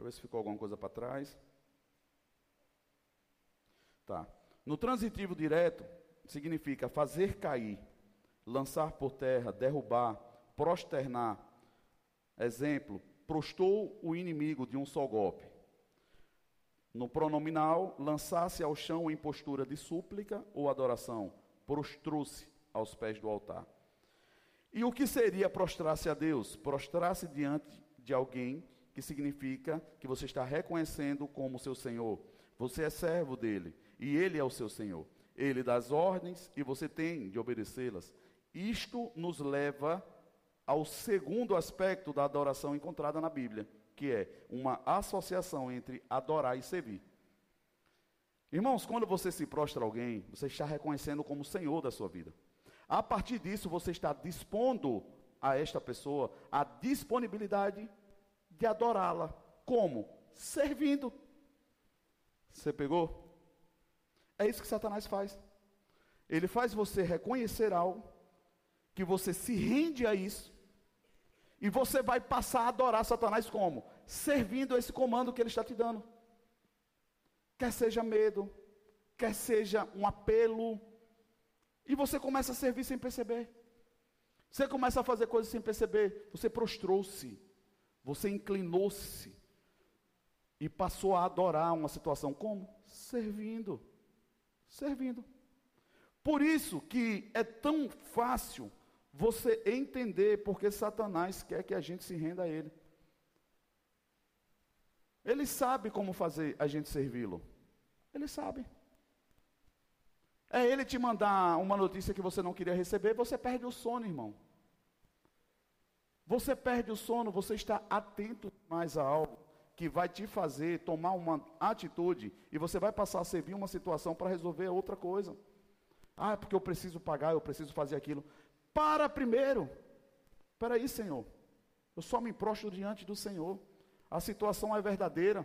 Deixa eu ver se ficou alguma coisa para trás. Tá. No transitivo direto, significa fazer cair, lançar por terra, derrubar, prosternar. Exemplo, prostou o inimigo de um só golpe. No pronominal, lançar-se ao chão em postura de súplica ou adoração, prostrou-se aos pés do altar. E o que seria prostrar-se a Deus? Prostrar-se diante de alguém, que significa que você está reconhecendo como seu Senhor. Você é servo dele e ele é o seu Senhor. Ele dá as ordens e você tem de obedecê-las. Isto nos leva ao segundo aspecto da adoração encontrada na Bíblia, que é uma associação entre adorar e servir. Irmãos, quando você se prostra a alguém, você está reconhecendo como Senhor da sua vida. A partir disso, você está dispondo a esta pessoa a disponibilidade de adorá-la. Como? Servindo. Você pegou? É isso que Satanás faz. Ele faz você reconhecer algo, que você se rende a isso, e você vai passar a adorar Satanás como? Servindo esse comando que ele está te dando. Quer seja medo, quer seja um apelo, e você começa a servir sem perceber. Você começa a fazer coisas sem perceber. Você prostrou-se, você inclinou-se e passou a adorar uma situação como? Servindo. Servindo. Por isso que é tão fácil você entender porque Satanás quer que a gente se renda a ele. Ele sabe como fazer a gente servi-lo. Ele sabe. É ele te mandar uma notícia que você não queria receber, você perde o sono, irmão. Você perde o sono, você está atento mais a algo que vai te fazer tomar uma atitude e você vai passar a servir uma situação para resolver outra coisa. Ah, é porque eu preciso pagar, eu preciso fazer aquilo. Para primeiro. Espera aí, Senhor. Eu só me prostro diante do Senhor. A situação é verdadeira.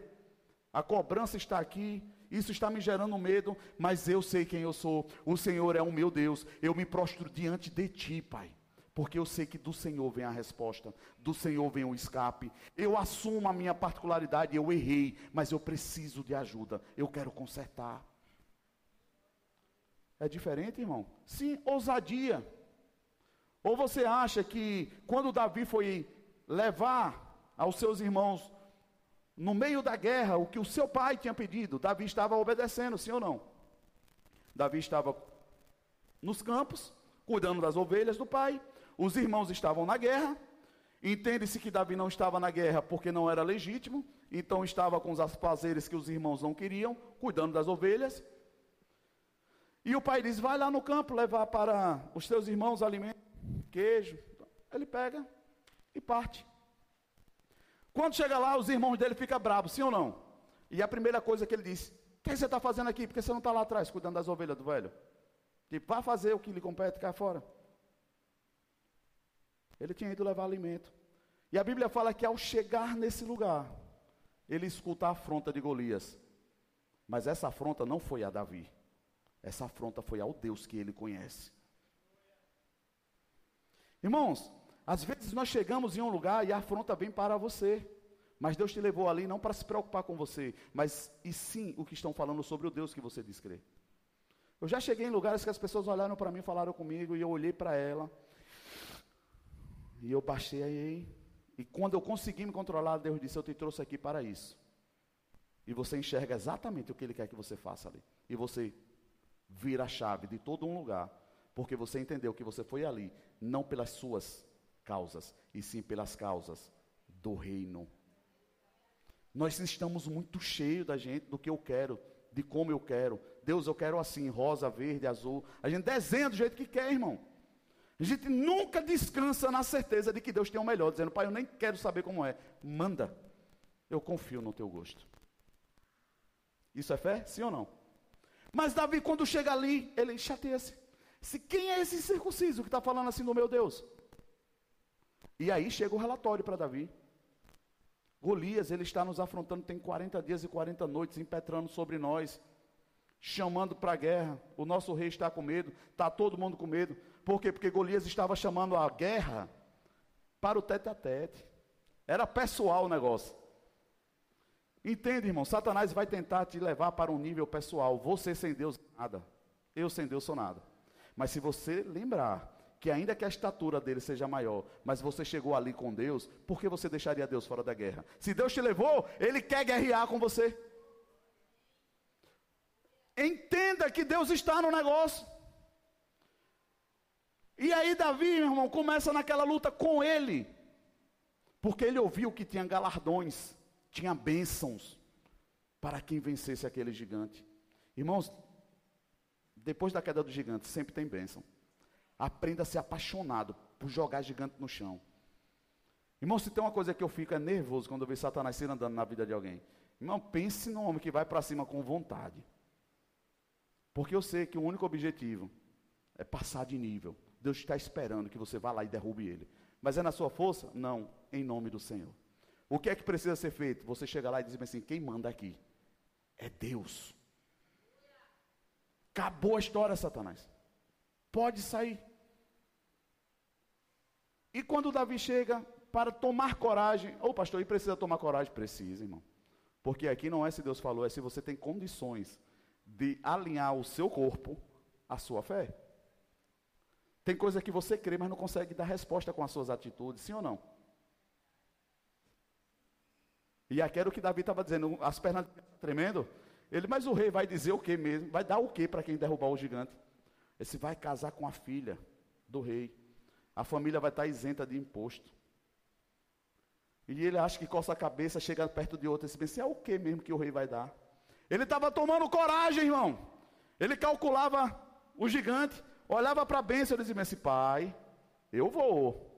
A cobrança está aqui. Isso está me gerando medo, mas eu sei quem eu sou. O Senhor é o meu Deus. Eu me prostro diante de ti, Pai. Porque eu sei que do Senhor vem a resposta, do Senhor vem o escape. Eu assumo a minha particularidade, eu errei, mas eu preciso de ajuda. Eu quero consertar. É diferente, irmão? Sim, ousadia. Ou você acha que quando Davi foi levar aos seus irmãos no meio da guerra o que o seu pai tinha pedido, Davi estava obedecendo, sim ou não? Davi estava nos campos, cuidando das ovelhas do pai, os irmãos estavam na guerra. Entende-se que Davi não estava na guerra porque não era legítimo, então estava com os afazeres que os irmãos não queriam, cuidando das ovelhas. E o pai diz: Vai lá no campo levar para os teus irmãos alimento, queijo. Ele pega e parte. Quando chega lá, os irmãos dele ficam bravos, sim ou não? E a primeira coisa que ele diz: O que você está fazendo aqui? Porque você não está lá atrás cuidando das ovelhas do velho? Tipo, vá fazer o que lhe compete cá fora. Ele tinha ido levar alimento. E a Bíblia fala que ao chegar nesse lugar, ele escuta a afronta de Golias. Mas essa afronta não foi a Davi. Essa afronta foi ao Deus que ele conhece. Irmãos, às vezes nós chegamos em um lugar e a afronta vem para você. Mas Deus te levou ali não para se preocupar com você, mas e sim o que estão falando sobre o Deus que você diz crer. Eu já cheguei em lugares que as pessoas olharam para mim, falaram comigo, e eu olhei para ela, e eu baixei aí. E quando eu consegui me controlar, Deus disse: Eu te trouxe aqui para isso. E você enxerga exatamente o que Ele quer que você faça ali. E você vira a chave de todo um lugar. Porque você entendeu que você foi ali, não pelas suas causas, e sim pelas causas do reino. Nós estamos muito cheios da gente, do que eu quero, de como eu quero. Deus, eu quero assim, rosa, verde, azul. A gente desenha do jeito que quer, irmão. A gente nunca descansa na certeza de que Deus tem o melhor, dizendo, Pai, eu nem quero saber como é. Manda. Eu confio no teu gosto. Isso é fé? Sim ou não? Mas Davi, quando chega ali, ele chateia-se. Se quem é esse circunciso que está falando assim do meu Deus? E aí chega o relatório para Davi. Golias, ele está nos afrontando, tem 40 dias e 40 noites, impetrando sobre nós, chamando para a guerra. O nosso rei está com medo, está todo mundo com medo. Por quê? Porque Golias estava chamando a guerra para o tete a tete. Era pessoal o negócio. Entende, irmão? Satanás vai tentar te levar para um nível pessoal. Você sem Deus, nada. Eu sem Deus sou nada. Mas se você lembrar que ainda que a estatura dele seja maior, mas você chegou ali com Deus, por que você deixaria Deus fora da guerra? Se Deus te levou, Ele quer guerrear com você. Entenda que Deus está no negócio. E aí Davi, meu irmão, começa naquela luta com ele. Porque ele ouviu que tinha galardões, tinha bênçãos para quem vencesse aquele gigante. Irmãos, depois da queda do gigante, sempre tem bênção. Aprenda a ser apaixonado por jogar gigante no chão. Irmão, se tem uma coisa que eu fico é nervoso quando eu vejo Satanás se andando na vida de alguém. Irmão, pense num homem que vai para cima com vontade. Porque eu sei que o único objetivo é passar de nível. Deus está esperando que você vá lá e derrube ele. Mas é na sua força? Não, em nome do Senhor. O que é que precisa ser feito? Você chega lá e diz assim: quem manda aqui? É Deus. Acabou a história, Satanás. Pode sair. E quando Davi chega para tomar coragem, ô oh, pastor, e precisa tomar coragem? Precisa, irmão. Porque aqui não é se Deus falou, é se você tem condições de alinhar o seu corpo à sua fé. Tem coisa que você crê, mas não consegue dar resposta com as suas atitudes, sim ou não? E aqui era o que Davi estava dizendo, as pernas tremendo. Ele, mas o rei vai dizer o que mesmo? Vai dar o que para quem derrubar o gigante? Esse vai casar com a filha do rei. A família vai estar isenta de imposto. E ele acha que coça a cabeça, chega perto de outro e pensa, é o que mesmo que o rei vai dar? Ele estava tomando coragem, irmão. Ele calculava o gigante, olhava para a bênção e dizia assim, pai, eu vou.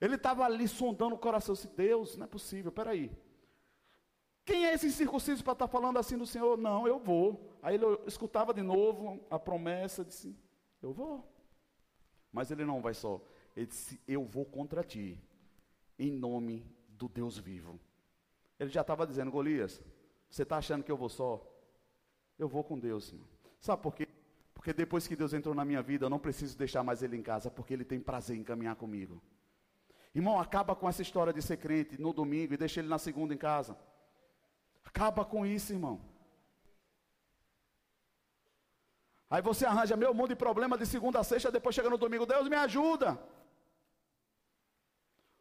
Ele estava ali sondando o coração, disse, Deus, não é possível, peraí. Quem é esse incircunciso para estar tá falando assim do Senhor? Não, eu vou. Aí ele escutava de novo a promessa, disse, eu vou. Mas ele não vai só. Ele disse, eu vou contra ti, em nome do Deus vivo. Ele já estava dizendo, Golias, você está achando que eu vou só? Eu vou com Deus, irmão. Sabe por quê? Porque depois que Deus entrou na minha vida, eu não preciso deixar mais Ele em casa, porque Ele tem prazer em caminhar comigo. Irmão, acaba com essa história de ser crente no domingo e deixa ele na segunda em casa. Acaba com isso, irmão. Aí você arranja meu mundo de problema de segunda a sexta, depois chega no domingo, Deus me ajuda.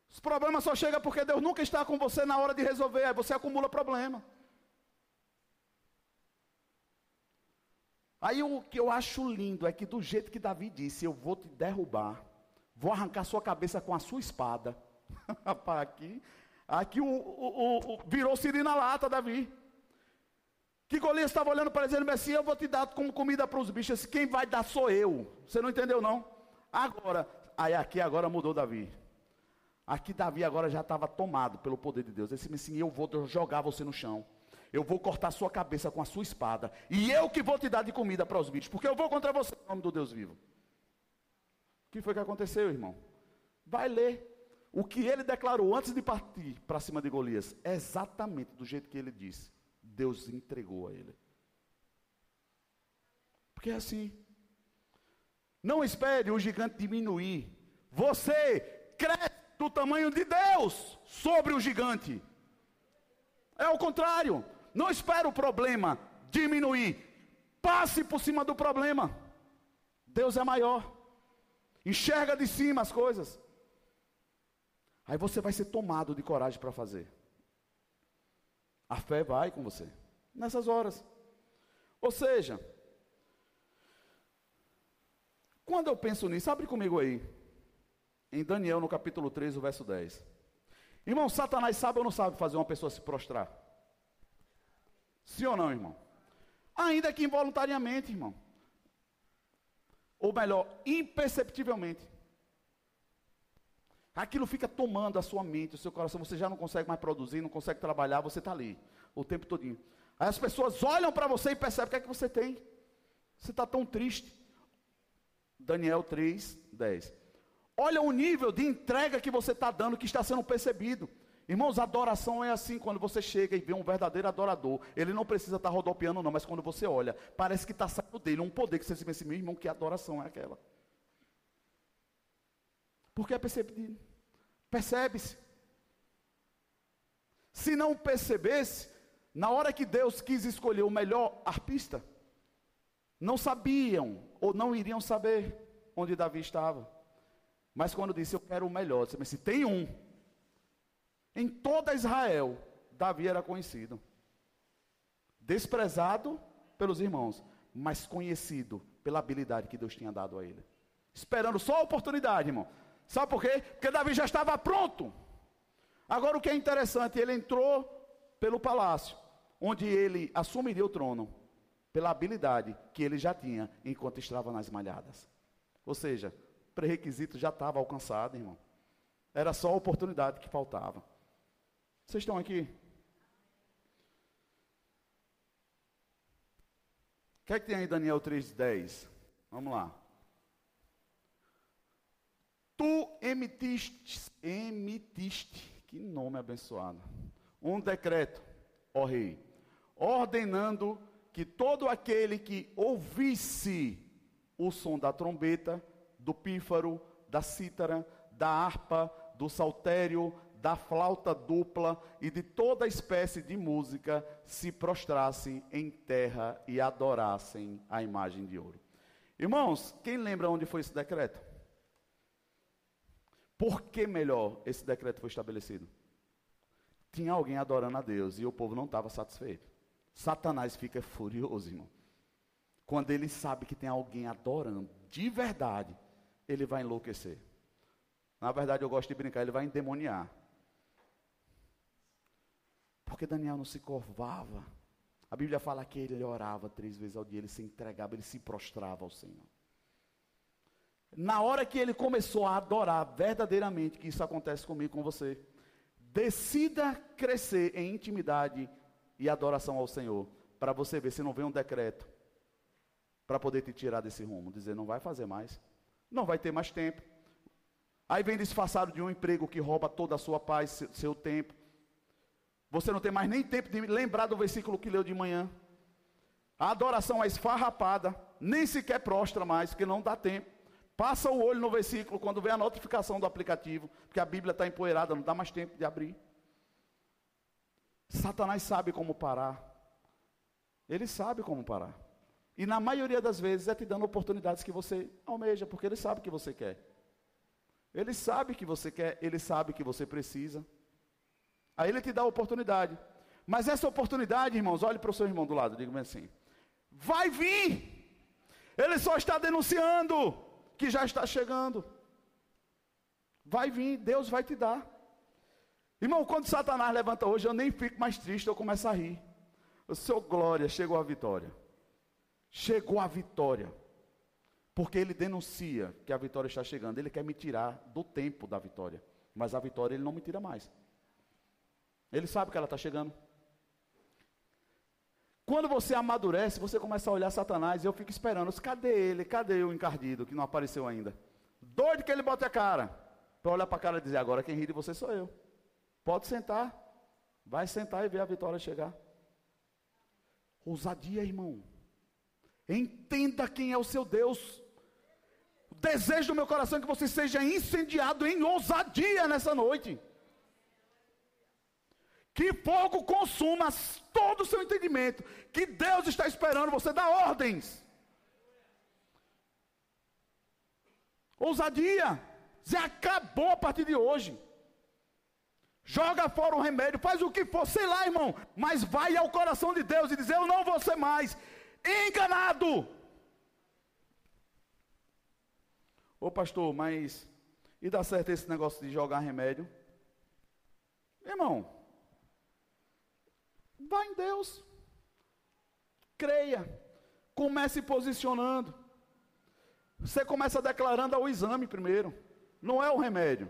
Os problemas só chegam porque Deus nunca está com você na hora de resolver, aí você acumula problema. Aí o que eu acho lindo é que do jeito que Davi disse, eu vou te derrubar. Vou arrancar sua cabeça com a sua espada. Aqui, aqui o, o, o, virou siri na lata, Davi. Que Golias estava olhando para ele dizendo assim: Eu vou te dar como comida para os bichos. Quem vai dar sou eu. Você não entendeu, não? Agora, aí aqui agora mudou Davi. Aqui Davi agora já estava tomado pelo poder de Deus. Ele disse assim: Eu vou jogar você no chão. Eu vou cortar sua cabeça com a sua espada. E eu que vou te dar de comida para os bichos. Porque eu vou contra você em nome do Deus vivo. O que foi que aconteceu, irmão? Vai ler. O que ele declarou antes de partir para cima de Golias, exatamente do jeito que ele disse. Deus entregou a ele. Porque é assim. Não espere o gigante diminuir. Você cresce do tamanho de Deus sobre o gigante. É o contrário. Não espere o problema diminuir. Passe por cima do problema. Deus é maior. Enxerga de cima as coisas. Aí você vai ser tomado de coragem para fazer. A fé vai com você. Nessas horas. Ou seja, quando eu penso nisso, abre comigo aí. Em Daniel, no capítulo 3, o verso 10. Irmão, Satanás sabe ou não sabe fazer uma pessoa se prostrar? Sim ou não, irmão? Ainda que involuntariamente, irmão ou melhor, imperceptivelmente. Aquilo fica tomando a sua mente, o seu coração, você já não consegue mais produzir, não consegue trabalhar, você está ali o tempo todinho. Aí as pessoas olham para você e percebem o que é que você tem. Você está tão triste. Daniel 3, 10. Olha o nível de entrega que você está dando, que está sendo percebido. Irmãos, adoração é assim, quando você chega e vê um verdadeiro adorador, ele não precisa estar tá rodopiando não, mas quando você olha, parece que está saindo dele um poder que você se pensa, meu irmão, que adoração é aquela? Porque é percebido, percebe-se. Se não percebesse, na hora que Deus quis escolher o melhor arpista, não sabiam ou não iriam saber onde Davi estava. Mas quando disse, eu quero o melhor, você disse, tem um, em toda Israel, Davi era conhecido. Desprezado pelos irmãos, mas conhecido pela habilidade que Deus tinha dado a ele. Esperando só a oportunidade, irmão. Sabe por quê? Porque Davi já estava pronto. Agora o que é interessante, ele entrou pelo palácio, onde ele assumiria o trono, pela habilidade que ele já tinha enquanto estava nas malhadas. Ou seja, o pré-requisito já estava alcançado, irmão. Era só a oportunidade que faltava. Vocês estão aqui? O que é que tem aí Daniel 3,10? Vamos lá. Tu emitiste, emitiste, que nome abençoado, um decreto, ó rei, ordenando que todo aquele que ouvisse o som da trombeta, do pífaro, da cítara, da harpa, do saltério, da flauta dupla e de toda espécie de música se prostrassem em terra e adorassem a imagem de ouro. Irmãos, quem lembra onde foi esse decreto? Por que melhor esse decreto foi estabelecido? Tinha alguém adorando a Deus e o povo não estava satisfeito. Satanás fica furioso, irmão. Quando ele sabe que tem alguém adorando de verdade, ele vai enlouquecer. Na verdade, eu gosto de brincar, ele vai endemoniar. Porque Daniel não se curvava. A Bíblia fala que ele orava três vezes ao dia, ele se entregava, ele se prostrava ao Senhor. Na hora que ele começou a adorar verdadeiramente, que isso acontece comigo com você, decida crescer em intimidade e adoração ao Senhor, para você ver se não vem um decreto para poder te tirar desse rumo, dizer não vai fazer mais, não vai ter mais tempo. Aí vem disfarçado de um emprego que rouba toda a sua paz, seu, seu tempo. Você não tem mais nem tempo de lembrar do versículo que leu de manhã. A adoração é esfarrapada, nem sequer prostra mais, porque não dá tempo. Passa o olho no versículo quando vem a notificação do aplicativo, porque a Bíblia está empoeirada, não dá mais tempo de abrir. Satanás sabe como parar. Ele sabe como parar. E na maioria das vezes é te dando oportunidades que você almeja, porque ele sabe que você quer. Ele sabe que você quer, ele sabe que você precisa. Aí ele te dá a oportunidade. Mas essa oportunidade, irmãos, olhe para o seu irmão do lado, diga-me assim: vai vir. Ele só está denunciando que já está chegando. Vai vir, Deus vai te dar. Irmão, quando Satanás levanta hoje, eu nem fico mais triste, eu começo a rir. O seu glória, chegou a vitória. Chegou a vitória. Porque ele denuncia que a vitória está chegando. Ele quer me tirar do tempo da vitória. Mas a vitória ele não me tira mais. Ele sabe que ela está chegando. Quando você amadurece, você começa a olhar Satanás e eu fico esperando. Cadê ele? Cadê o encardido que não apareceu ainda? Doido que ele bote a cara. Para olhar para a cara e dizer: agora quem ri de você sou eu. Pode sentar. Vai sentar e ver a vitória chegar. Ousadia, irmão. Entenda quem é o seu Deus. O desejo do meu coração é que você seja incendiado em ousadia nessa noite. Que fogo consuma todo o seu entendimento. Que Deus está esperando você dar ordens. Ousadia. Zé acabou a partir de hoje. Joga fora o remédio, faz o que for, sei lá, irmão. Mas vai ao coração de Deus e diz: Eu não vou ser mais enganado. Ô pastor, mas e dá certo esse negócio de jogar remédio? Irmão, Vá em Deus. Creia. Comece posicionando. Você começa declarando ao exame primeiro. Não é o remédio.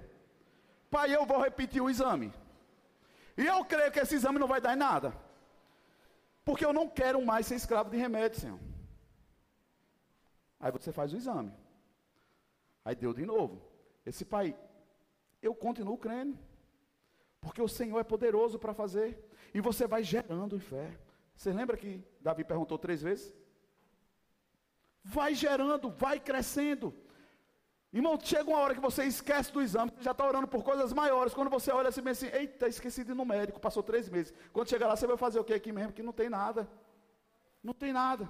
Pai, eu vou repetir o exame. E eu creio que esse exame não vai dar em nada. Porque eu não quero mais ser escravo de remédio, Senhor. Aí você faz o exame. Aí deu de novo. Esse pai, eu continuo crendo. Porque o Senhor é poderoso para fazer. E você vai gerando fé. Você lembra que Davi perguntou três vezes? Vai gerando, vai crescendo. Irmão, chega uma hora que você esquece do exame, você já está orando por coisas maiores. Quando você olha assim, assim, eita, esqueci de ir no médico, passou três meses. Quando chega lá, você vai fazer o que aqui mesmo? Que não tem nada. Não tem nada.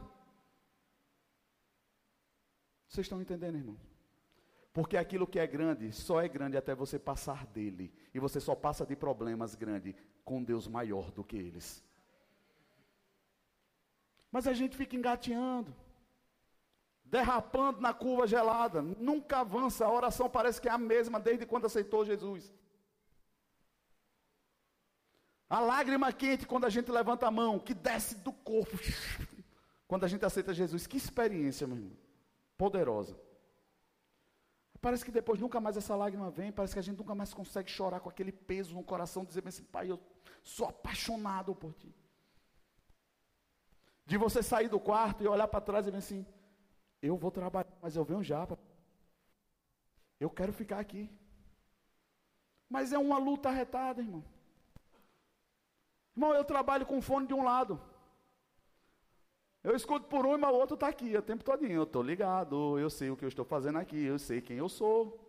Vocês estão entendendo, irmão? Porque aquilo que é grande só é grande até você passar dele. E você só passa de problemas grandes com Deus maior do que eles. Mas a gente fica engateando, derrapando na curva gelada, nunca avança. A oração parece que é a mesma desde quando aceitou Jesus. A lágrima quente quando a gente levanta a mão, que desce do corpo, quando a gente aceita Jesus. Que experiência, meu irmão. Poderosa. Parece que depois nunca mais essa lágrima vem, parece que a gente nunca mais consegue chorar com aquele peso no coração, dizer assim, pai, eu sou apaixonado por ti. De você sair do quarto e olhar para trás e dizer assim, eu vou trabalhar, mas eu venho já. Eu quero ficar aqui. Mas é uma luta arretada, irmão. Irmão, eu trabalho com fone de um lado. Eu escuto por um, mas o outro está aqui o tempo todo. Eu estou ligado, eu sei o que eu estou fazendo aqui, eu sei quem eu sou.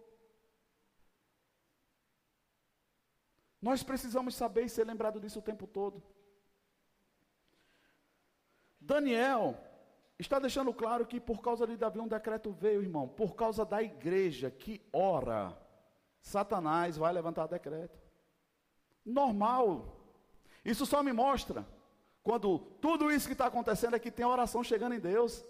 Nós precisamos saber e ser lembrado disso o tempo todo. Daniel está deixando claro que por causa de Davi um decreto veio, irmão, por causa da igreja que ora, Satanás vai levantar decreto. Normal. Isso só me mostra quando tudo isso que está acontecendo é que tem oração chegando em Deus.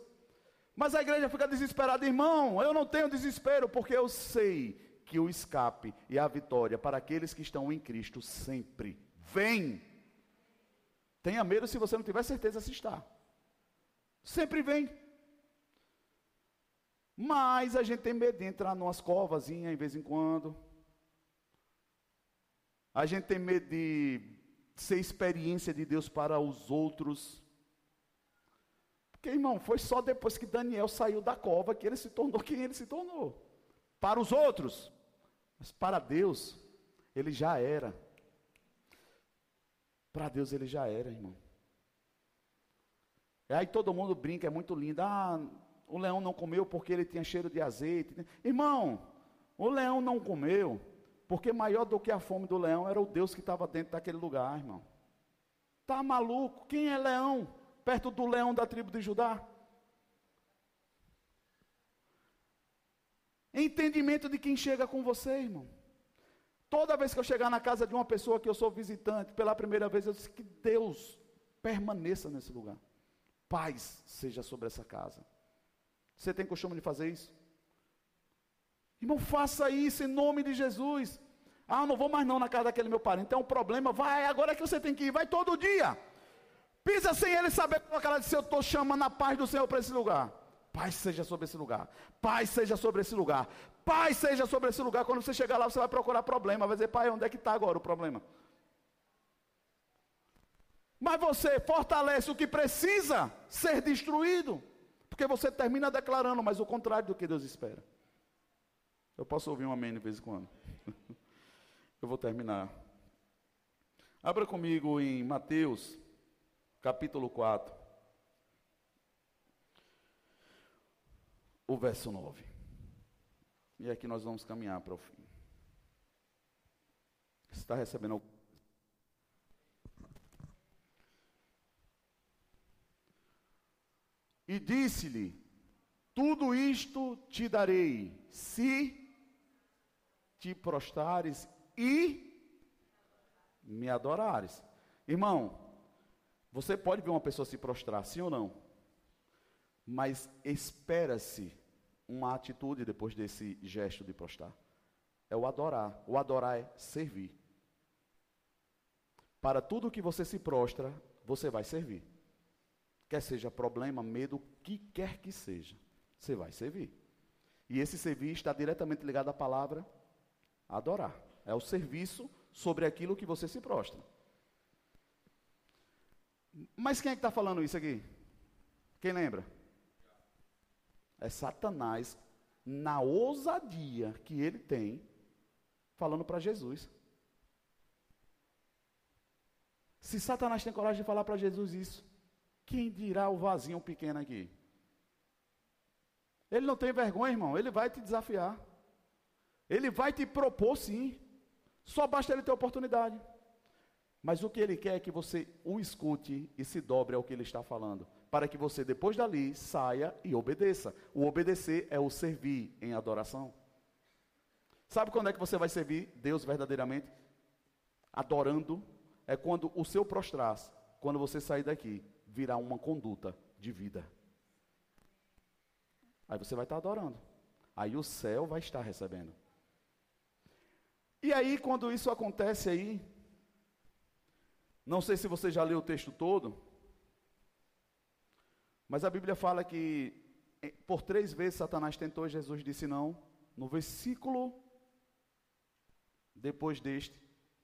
Mas a igreja fica desesperada, irmão. Eu não tenho desespero, porque eu sei que o escape e a vitória para aqueles que estão em Cristo sempre vem. Tenha medo se você não tiver certeza se está. Sempre vem. Mas a gente tem medo de entrar numas covazinhas em vez em quando. A gente tem medo de ser experiência de Deus para os outros. Porque, irmão, foi só depois que Daniel saiu da cova que ele se tornou quem ele se tornou. Para os outros, mas para Deus, ele já era. Para Deus ele já era, irmão. E aí todo mundo brinca, é muito lindo. Ah, o leão não comeu porque ele tinha cheiro de azeite. Irmão, o leão não comeu porque maior do que a fome do leão era o Deus que estava dentro daquele lugar, irmão. Tá maluco? Quem é leão? Perto do leão da tribo de Judá? Entendimento de quem chega com você, irmão. Toda vez que eu chegar na casa de uma pessoa que eu sou visitante, pela primeira vez, eu disse que Deus permaneça nesse lugar. Paz seja sobre essa casa. Você tem costume de fazer isso? Irmão, faça isso em nome de Jesus. Ah, não vou mais não na casa daquele meu parente. Então o problema, vai, agora é que você tem que ir, vai todo dia. Pisa sem ele saber com a cara de se eu estou chamando a paz do Senhor para esse lugar. Paz seja sobre esse lugar. Paz seja sobre esse lugar. Paz seja sobre esse lugar. Quando você chegar lá, você vai procurar problema. Vai dizer, pai, onde é que está agora o problema? Mas você fortalece o que precisa ser destruído. Porque você termina declarando, mas o contrário do que Deus espera. Eu posso ouvir um amém de vez em quando. Eu vou terminar. Abra comigo em Mateus, capítulo 4, o verso 9. E aqui nós vamos caminhar para o fim. Está recebendo E disse-lhe: Tudo isto te darei, se te prostrares e me adorares. Irmão, você pode ver uma pessoa se prostrar, sim ou não? Mas espera-se uma atitude depois desse gesto de prostrar. É o adorar. O adorar é servir. Para tudo que você se prostra, você vai servir. Quer seja problema, medo, o que quer que seja, você vai servir. E esse servir está diretamente ligado à palavra Adorar. É o serviço sobre aquilo que você se prostra. Mas quem é que está falando isso aqui? Quem lembra? É Satanás, na ousadia que ele tem, falando para Jesus. Se Satanás tem coragem de falar para Jesus isso, quem dirá o vasinho pequeno aqui? Ele não tem vergonha, irmão, ele vai te desafiar. Ele vai te propor sim. Só basta ele ter oportunidade. Mas o que ele quer é que você o escute e se dobre ao que ele está falando. Para que você, depois dali, saia e obedeça. O obedecer é o servir em adoração. Sabe quando é que você vai servir Deus verdadeiramente? Adorando. É quando o seu prostrar, quando você sair daqui, virá uma conduta de vida. Aí você vai estar adorando. Aí o céu vai estar recebendo. E aí, quando isso acontece aí, não sei se você já leu o texto todo, mas a Bíblia fala que por três vezes Satanás tentou Jesus disse não, no versículo depois deste,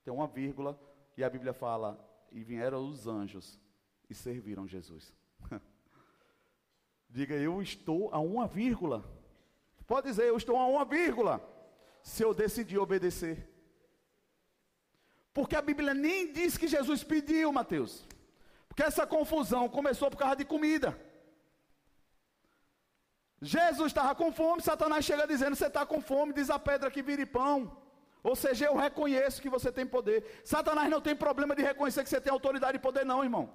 tem uma vírgula, e a Bíblia fala: E vieram os anjos e serviram Jesus. Diga, eu estou a uma vírgula. Pode dizer, eu estou a uma vírgula. Se eu decidir obedecer. Porque a Bíblia nem diz que Jesus pediu, Mateus. Porque essa confusão começou por causa de comida. Jesus estava com fome, Satanás chega dizendo: Você está com fome, diz a pedra que vire pão. Ou seja, eu reconheço que você tem poder. Satanás não tem problema de reconhecer que você tem autoridade e poder, não, irmão.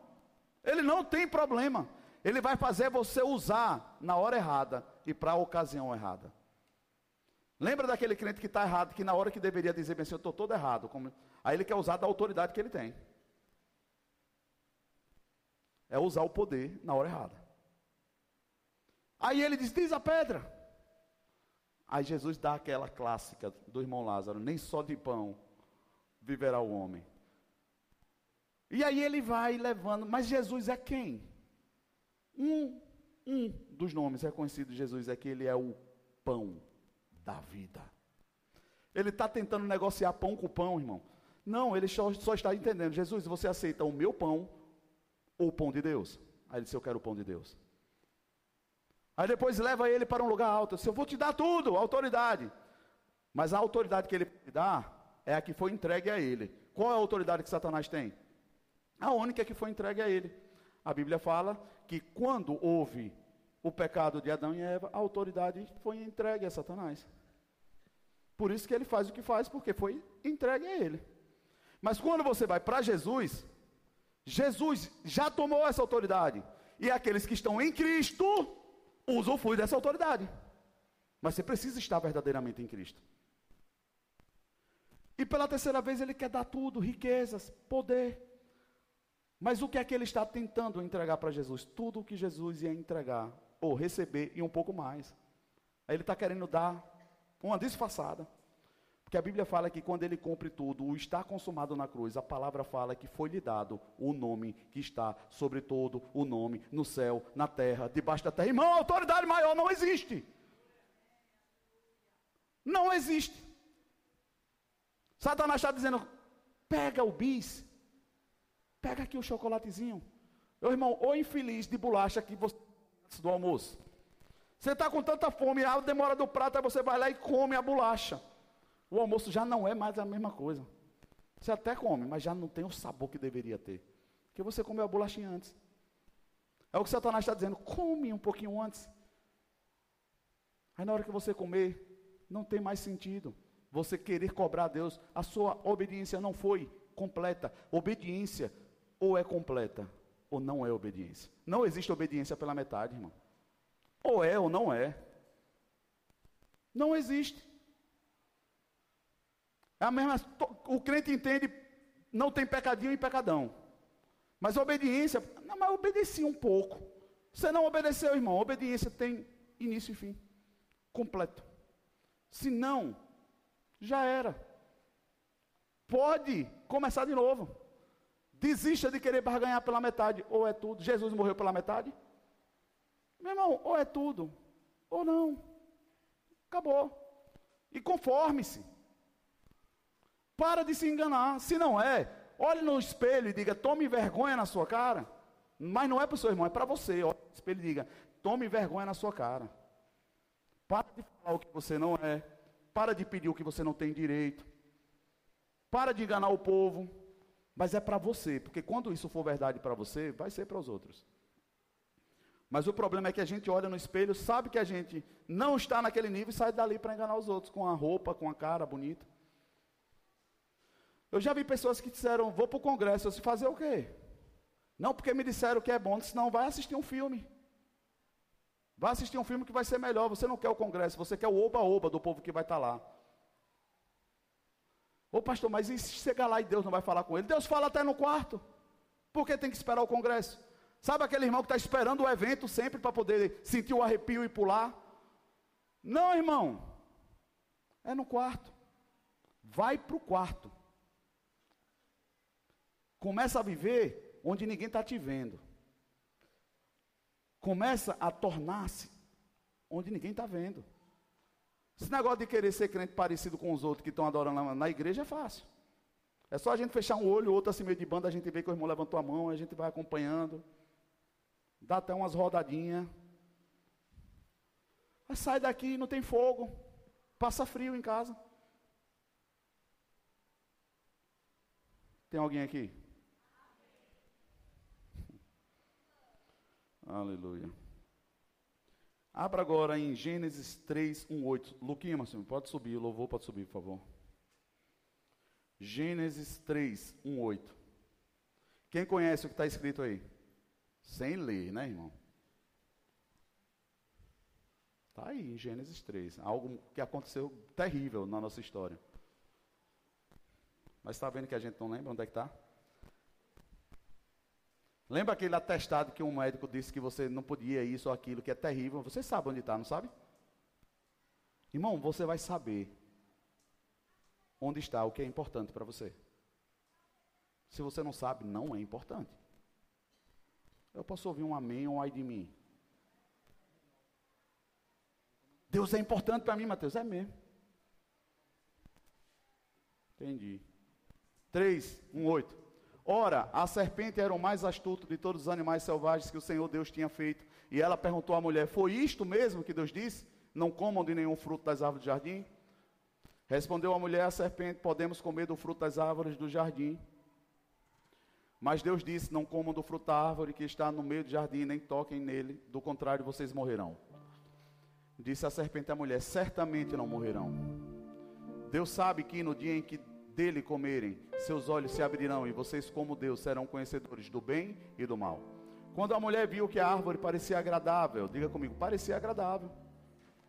Ele não tem problema. Ele vai fazer você usar na hora errada e para a ocasião errada. Lembra daquele crente que está errado, que na hora que deveria dizer bem assim, eu estou todo errado. Como... Aí ele quer usar da autoridade que ele tem. É usar o poder na hora errada. Aí ele diz: diz a pedra. Aí Jesus dá aquela clássica do irmão Lázaro: nem só de pão viverá o homem. E aí ele vai levando, mas Jesus é quem? Um, um dos nomes reconhecidos de Jesus é que ele é o pão da vida. Ele está tentando negociar pão com pão, irmão. Não, ele só, só, está entendendo. Jesus, você aceita o meu pão ou o pão de Deus? Aí ele disse: Eu quero o pão de Deus. Aí depois leva ele para um lugar alto. Eu vou te dar tudo, autoridade. Mas a autoridade que ele dá é a que foi entregue a ele. Qual é a autoridade que Satanás tem? A única que foi entregue a ele. A Bíblia fala que quando houve o pecado de Adão e Eva, a autoridade foi entregue a Satanás. Por isso que ele faz o que faz, porque foi entregue a ele. Mas quando você vai para Jesus, Jesus já tomou essa autoridade. E aqueles que estão em Cristo usufrui dessa autoridade. Mas você precisa estar verdadeiramente em Cristo. E pela terceira vez ele quer dar tudo, riquezas, poder. Mas o que é que ele está tentando entregar para Jesus? Tudo o que Jesus ia entregar, ou receber, e um pouco mais. Aí ele está querendo dar uma disfarçada. Porque a Bíblia fala que quando ele cumpre tudo, o está consumado na cruz, a palavra fala que foi lhe dado o nome que está sobre todo o nome, no céu, na terra, debaixo da terra. Irmão, autoridade maior não existe. Não existe. Satanás está dizendo: pega o bis, pega aqui o chocolatezinho. Meu irmão, ou infeliz de bolacha que você do almoço. Você está com tanta fome, a demora do prato, aí você vai lá e come a bolacha o almoço já não é mais a mesma coisa. Você até come, mas já não tem o sabor que deveria ter. Porque você comeu a bolachinha antes. É o que Satanás está dizendo, come um pouquinho antes. Aí na hora que você comer, não tem mais sentido. Você querer cobrar a Deus, a sua obediência não foi completa. Obediência ou é completa, ou não é obediência. Não existe obediência pela metade, irmão. Ou é ou não é. Não existe. É a mesma, o crente entende, não tem pecadinho e pecadão. Mas obediência, não, mas obedeci um pouco. Você não obedeceu, irmão. Obediência tem início e fim. Completo. Se não, já era. Pode começar de novo. Desista de querer barganhar pela metade, ou é tudo. Jesus morreu pela metade? Meu irmão, ou é tudo, ou não. Acabou. E conforme-se. Para de se enganar. Se não é, olhe no espelho e diga: tome vergonha na sua cara. Mas não é para o seu irmão, é para você. Olhe no espelho e diga: tome vergonha na sua cara. Para de falar o que você não é. Para de pedir o que você não tem direito. Para de enganar o povo. Mas é para você, porque quando isso for verdade para você, vai ser para os outros. Mas o problema é que a gente olha no espelho, sabe que a gente não está naquele nível e sai dali para enganar os outros com a roupa, com a cara bonita. Eu já vi pessoas que disseram, vou para o congresso, eu disse, fazer o quê? Não porque me disseram que é bom, disse, não, vai assistir um filme. Vai assistir um filme que vai ser melhor. Você não quer o congresso, você quer o oba-oba do povo que vai estar tá lá. Ô pastor, mas e se chegar lá e Deus não vai falar com ele? Deus fala até no quarto. Por que tem que esperar o congresso? Sabe aquele irmão que está esperando o evento sempre para poder sentir o arrepio e pular? Não, irmão. É no quarto. Vai para o quarto. Começa a viver onde ninguém está te vendo. Começa a tornar-se onde ninguém está vendo. Esse negócio de querer ser crente parecido com os outros que estão adorando na, igreja é fácil. É só a gente fechar um olho, outro assim meio de banda, a gente vê que o irmão levantou a mão, a gente vai acompanhando. Dá até umas rodadinhas. Mas sai daqui, não tem fogo. Passa frio em casa. Tem alguém aqui? Aleluia. Abra agora em Gênesis 3, 1, 8. Luquinha, pode subir, o louvor pode subir, por favor. Gênesis 3, 1, 8. Quem conhece o que está escrito aí? Sem ler, né, irmão? Está aí em Gênesis 3. Algo que aconteceu terrível na nossa história. Mas está vendo que a gente não lembra onde é que está? Lembra aquele atestado que um médico disse que você não podia isso ou aquilo, que é terrível? Você sabe onde está, não sabe? Irmão, você vai saber onde está o que é importante para você. Se você não sabe, não é importante. Eu posso ouvir um amém ou um ai de mim. Deus é importante para mim, Mateus. É mesmo. Entendi. 3, 1, 8. Ora, a serpente era o mais astuto de todos os animais selvagens que o Senhor Deus tinha feito. E ela perguntou à mulher: Foi isto mesmo que Deus disse? Não comam de nenhum fruto das árvores do jardim? Respondeu a mulher à serpente: Podemos comer do fruto das árvores do jardim. Mas Deus disse: Não comam do fruto da árvore que está no meio do jardim, nem toquem nele, do contrário vocês morrerão. Disse a serpente à mulher: Certamente não morrerão. Deus sabe que no dia em que dele comerem, seus olhos se abrirão e vocês, como Deus, serão conhecedores do bem e do mal. Quando a mulher viu que a árvore parecia agradável, diga comigo, parecia agradável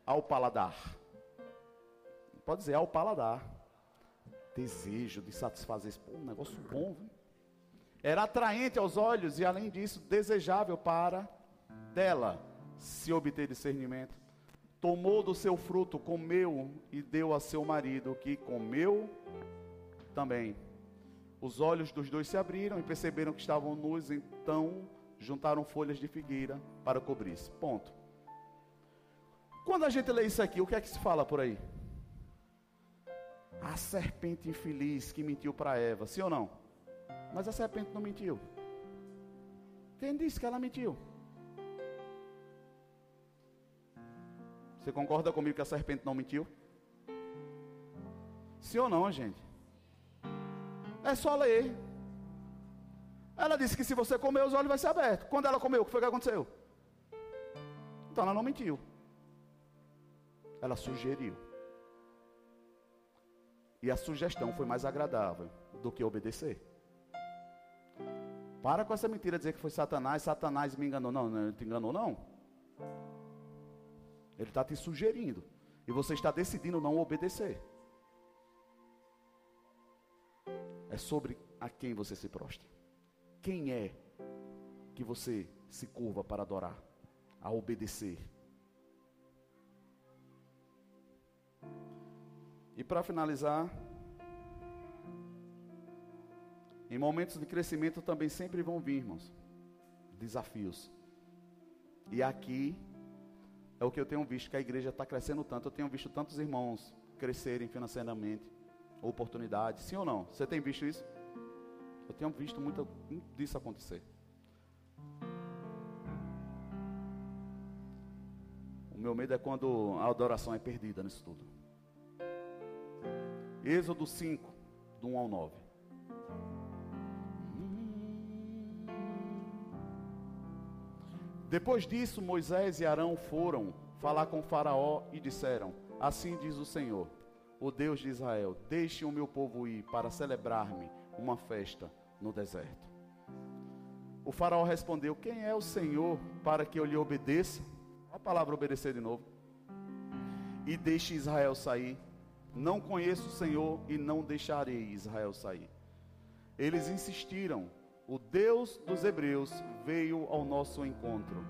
ao paladar. Pode dizer, ao paladar. Desejo de satisfazer esse um negócio bom. Viu? Era atraente aos olhos e, além disso, desejável para dela se obter discernimento. Tomou do seu fruto, comeu e deu a seu marido, que comeu também. Os olhos dos dois se abriram e perceberam que estavam nus, então juntaram folhas de figueira para cobrir-se. Ponto. Quando a gente lê isso aqui, o que é que se fala por aí? A serpente infeliz que mentiu para Eva, sim ou não? Mas a serpente não mentiu. Quem disse que ela mentiu? Você concorda comigo que a serpente não mentiu? Sim ou não, gente? É só ler. Ela disse que se você comer, os olhos vão ser abertos. Quando ela comeu, o que foi que aconteceu? Então ela não mentiu. Ela sugeriu. E a sugestão foi mais agradável do que obedecer. Para com essa mentira de dizer que foi Satanás, Satanás me enganou. Não, não te enganou não. Ele está te sugerindo. E você está decidindo não obedecer. É sobre a quem você se prostra. Quem é que você se curva para adorar, a obedecer? E para finalizar, em momentos de crescimento também sempre vão vir, irmãos, desafios. E aqui é o que eu tenho visto, que a igreja está crescendo tanto. Eu tenho visto tantos irmãos crescerem financeiramente, oportunidade. Sim ou não? Você tem visto isso? Eu tenho visto muito disso acontecer. O meu medo é quando a adoração é perdida nisso tudo. Êxodo 5, do 1 ao 9. Depois disso, Moisés e Arão foram falar com Faraó e disseram: Assim diz o Senhor o Deus de Israel: Deixe o meu povo ir para celebrar-me uma festa no deserto. O faraó respondeu: Quem é o Senhor para que eu lhe obedeça? A palavra obedecer de novo. E deixe Israel sair. Não conheço o Senhor e não deixarei Israel sair. Eles insistiram. O Deus dos Hebreus veio ao nosso encontro.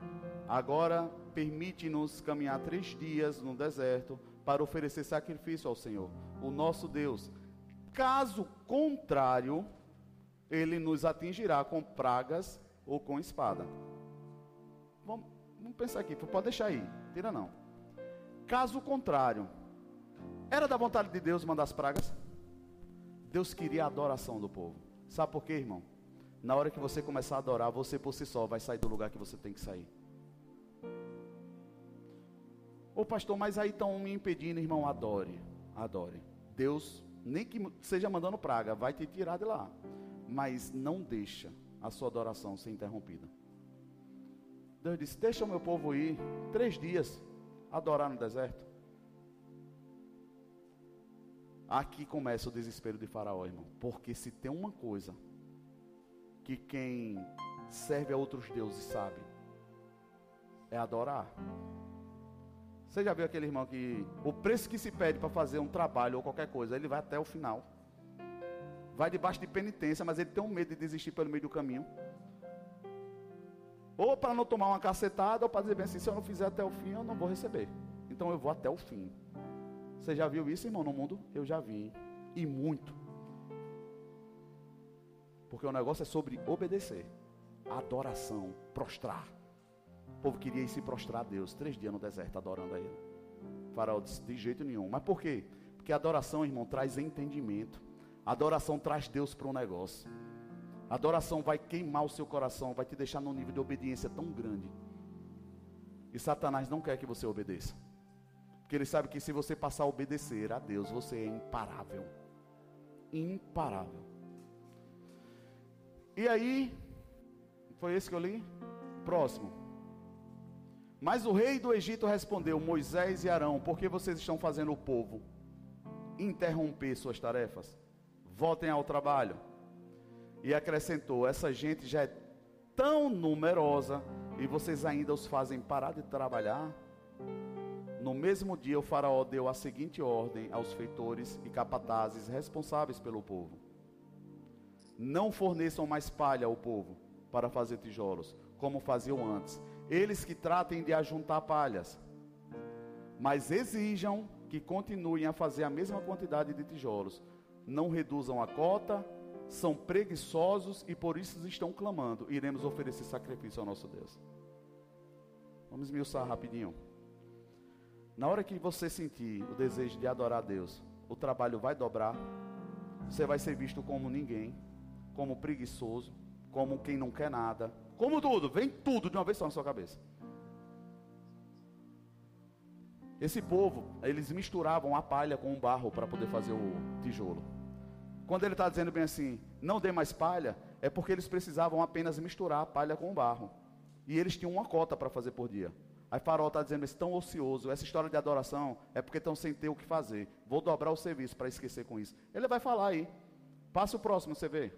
Agora permite-nos caminhar três dias no deserto para oferecer sacrifício ao Senhor, o nosso Deus. Caso contrário, ele nos atingirá com pragas ou com espada. Vamos, vamos pensar aqui, pode deixar aí, tira não. Caso contrário, Era da vontade de Deus mandar as pragas? Deus queria a adoração do povo. Sabe por quê, irmão? Na hora que você começar a adorar, você por si só vai sair do lugar que você tem que sair. Ô pastor, mas aí estão me impedindo, irmão, adore. Adore. Deus, nem que seja mandando praga, vai te tirar de lá. Mas não deixa a sua adoração ser interrompida. Deus disse: Deixa o meu povo ir três dias adorar no deserto. Aqui começa o desespero de Faraó, irmão. Porque se tem uma coisa que quem serve a outros deuses sabe, é adorar. Você já viu aquele irmão que o preço que se pede para fazer um trabalho ou qualquer coisa, ele vai até o final. Vai debaixo de penitência, mas ele tem um medo de desistir pelo meio do caminho. Ou para não tomar uma cacetada, ou para dizer bem assim, se eu não fizer até o fim, eu não vou receber. Então eu vou até o fim. Você já viu isso, irmão, no mundo? Eu já vi. E muito. Porque o negócio é sobre obedecer. Adoração, prostrar. Povo queria ir se prostrar a Deus. Três dias no deserto adorando a Ele. O faraó disse, de jeito nenhum. Mas por quê? Porque adoração, irmão, traz entendimento. Adoração traz Deus para um negócio. Adoração vai queimar o seu coração, vai te deixar num nível de obediência tão grande. E Satanás não quer que você obedeça. Porque ele sabe que se você passar a obedecer a Deus, você é imparável. Imparável. E aí, foi esse que eu li? Próximo. Mas o rei do Egito respondeu: Moisés e Arão, por que vocês estão fazendo o povo interromper suas tarefas? Voltem ao trabalho. E acrescentou: Essa gente já é tão numerosa e vocês ainda os fazem parar de trabalhar? No mesmo dia, o Faraó deu a seguinte ordem aos feitores e capatazes responsáveis pelo povo: Não forneçam mais palha ao povo para fazer tijolos, como faziam antes. Eles que tratem de ajuntar palhas, mas exijam que continuem a fazer a mesma quantidade de tijolos. Não reduzam a cota, são preguiçosos e por isso estão clamando. Iremos oferecer sacrifício ao nosso Deus. Vamos esmiuçar rapidinho. Na hora que você sentir o desejo de adorar a Deus, o trabalho vai dobrar, você vai ser visto como ninguém, como preguiçoso, como quem não quer nada, como tudo, vem tudo de uma vez só na sua cabeça. Esse povo, eles misturavam a palha com o barro para poder fazer o tijolo. Quando ele está dizendo bem assim, não dê mais palha, é porque eles precisavam apenas misturar a palha com o barro. E eles tinham uma cota para fazer por dia. Aí Farol está dizendo, eles estão ocioso. Essa história de adoração é porque estão sem ter o que fazer. Vou dobrar o serviço para esquecer com isso. Ele vai falar aí. Passa o próximo, você vê.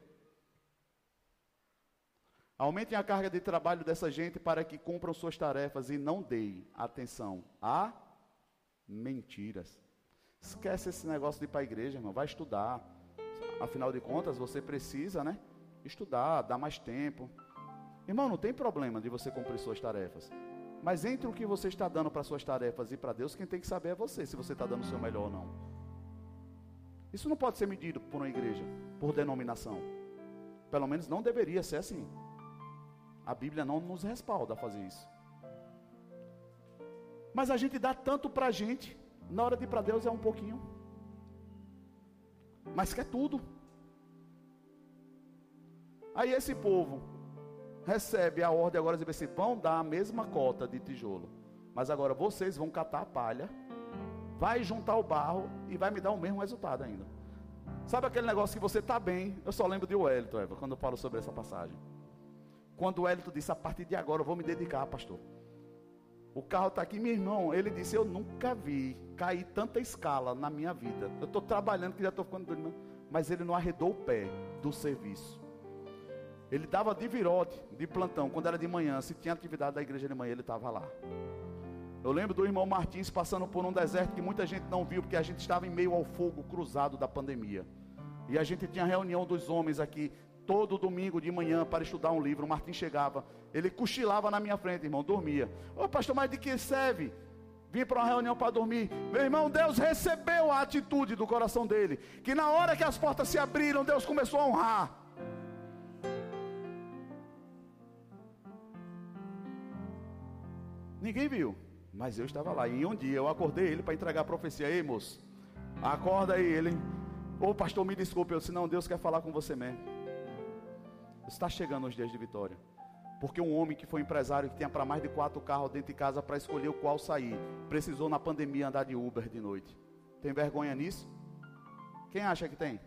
Aumentem a carga de trabalho dessa gente para que cumpram suas tarefas e não deem atenção a mentiras. Esquece esse negócio de ir para a igreja, irmão. Vai estudar. Afinal de contas, você precisa, né? Estudar, dar mais tempo. Irmão, não tem problema de você cumprir suas tarefas. Mas entre o que você está dando para suas tarefas e para Deus, quem tem que saber é você, se você está dando o seu melhor ou não. Isso não pode ser medido por uma igreja, por denominação. Pelo menos não deveria ser assim. A Bíblia não nos respalda a fazer isso. Mas a gente dá tanto para a gente, na hora de ir para Deus é um pouquinho. Mas quer tudo. Aí esse povo recebe a ordem agora de assim: vão dar a mesma cota de tijolo, mas agora vocês vão catar a palha, vai juntar o barro e vai me dar o mesmo resultado ainda. Sabe aquele negócio que você está bem? Eu só lembro de Wellington, Eva, quando eu falo sobre essa passagem. Quando o Wellington disse: a partir de agora eu vou me dedicar, pastor. O carro está aqui, meu irmão. Ele disse: Eu nunca vi cair tanta escala na minha vida. Eu estou trabalhando, que já estou ficando doido, mas ele não arredou o pé do serviço. Ele dava de virote, de plantão, quando era de manhã. Se tinha atividade da igreja de manhã, ele estava lá. Eu lembro do irmão Martins passando por um deserto que muita gente não viu, porque a gente estava em meio ao fogo cruzado da pandemia. E a gente tinha reunião dos homens aqui, todo domingo de manhã, para estudar um livro. O Martins chegava, ele cochilava na minha frente, irmão, dormia. Ô pastor, mas de que serve? Vim para uma reunião para dormir. Meu irmão, Deus recebeu a atitude do coração dele. Que na hora que as portas se abriram, Deus começou a honrar. Ninguém viu, mas eu estava lá. E um dia eu acordei ele para entregar a profecia. Ei, moço, Acorda aí, ele. Ô pastor, me desculpe. Eu disse, não, Deus quer falar com você mesmo. Está chegando os dias de vitória. Porque um homem que foi empresário, que tinha para mais de quatro carros dentro de casa para escolher o qual sair, precisou na pandemia andar de Uber de noite. Tem vergonha nisso? Quem acha que tem?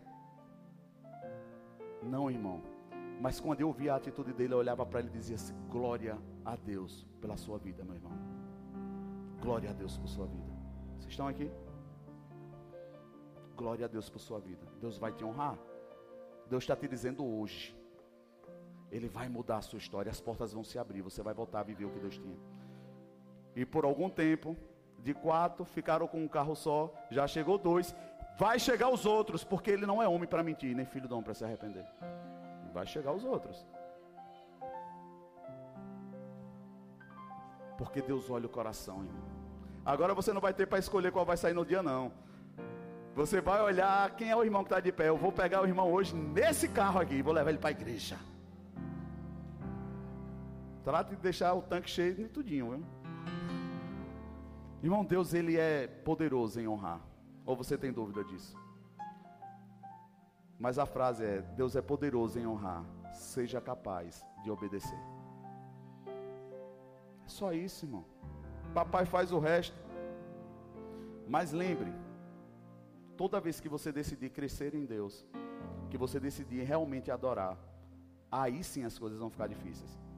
Não, irmão. Mas quando eu vi a atitude dele, eu olhava para ele e dizia assim: Glória a Deus pela sua vida, meu irmão. Glória a Deus por sua vida. Vocês estão aqui? Glória a Deus por sua vida. Deus vai te honrar. Deus está te dizendo hoje. Ele vai mudar a sua história. As portas vão se abrir. Você vai voltar a viver o que Deus tinha. E por algum tempo, de quatro, ficaram com um carro só. Já chegou dois. Vai chegar os outros, porque ele não é homem para mentir, nem filho de homem para se arrepender. Vai chegar os outros. Porque Deus olha o coração, irmão. Agora você não vai ter para escolher qual vai sair no dia, não. Você vai olhar quem é o irmão que está de pé. Eu vou pegar o irmão hoje nesse carro aqui vou levar ele para a igreja. Trate de deixar o tanque cheio de tudinho, viu? Irmão, Deus ele é poderoso em honrar. Ou você tem dúvida disso? Mas a frase é: Deus é poderoso em honrar. Seja capaz de obedecer. É só isso, irmão. Papai faz o resto. Mas lembre, toda vez que você decidir crescer em Deus, que você decidir realmente adorar, aí sim as coisas vão ficar difíceis.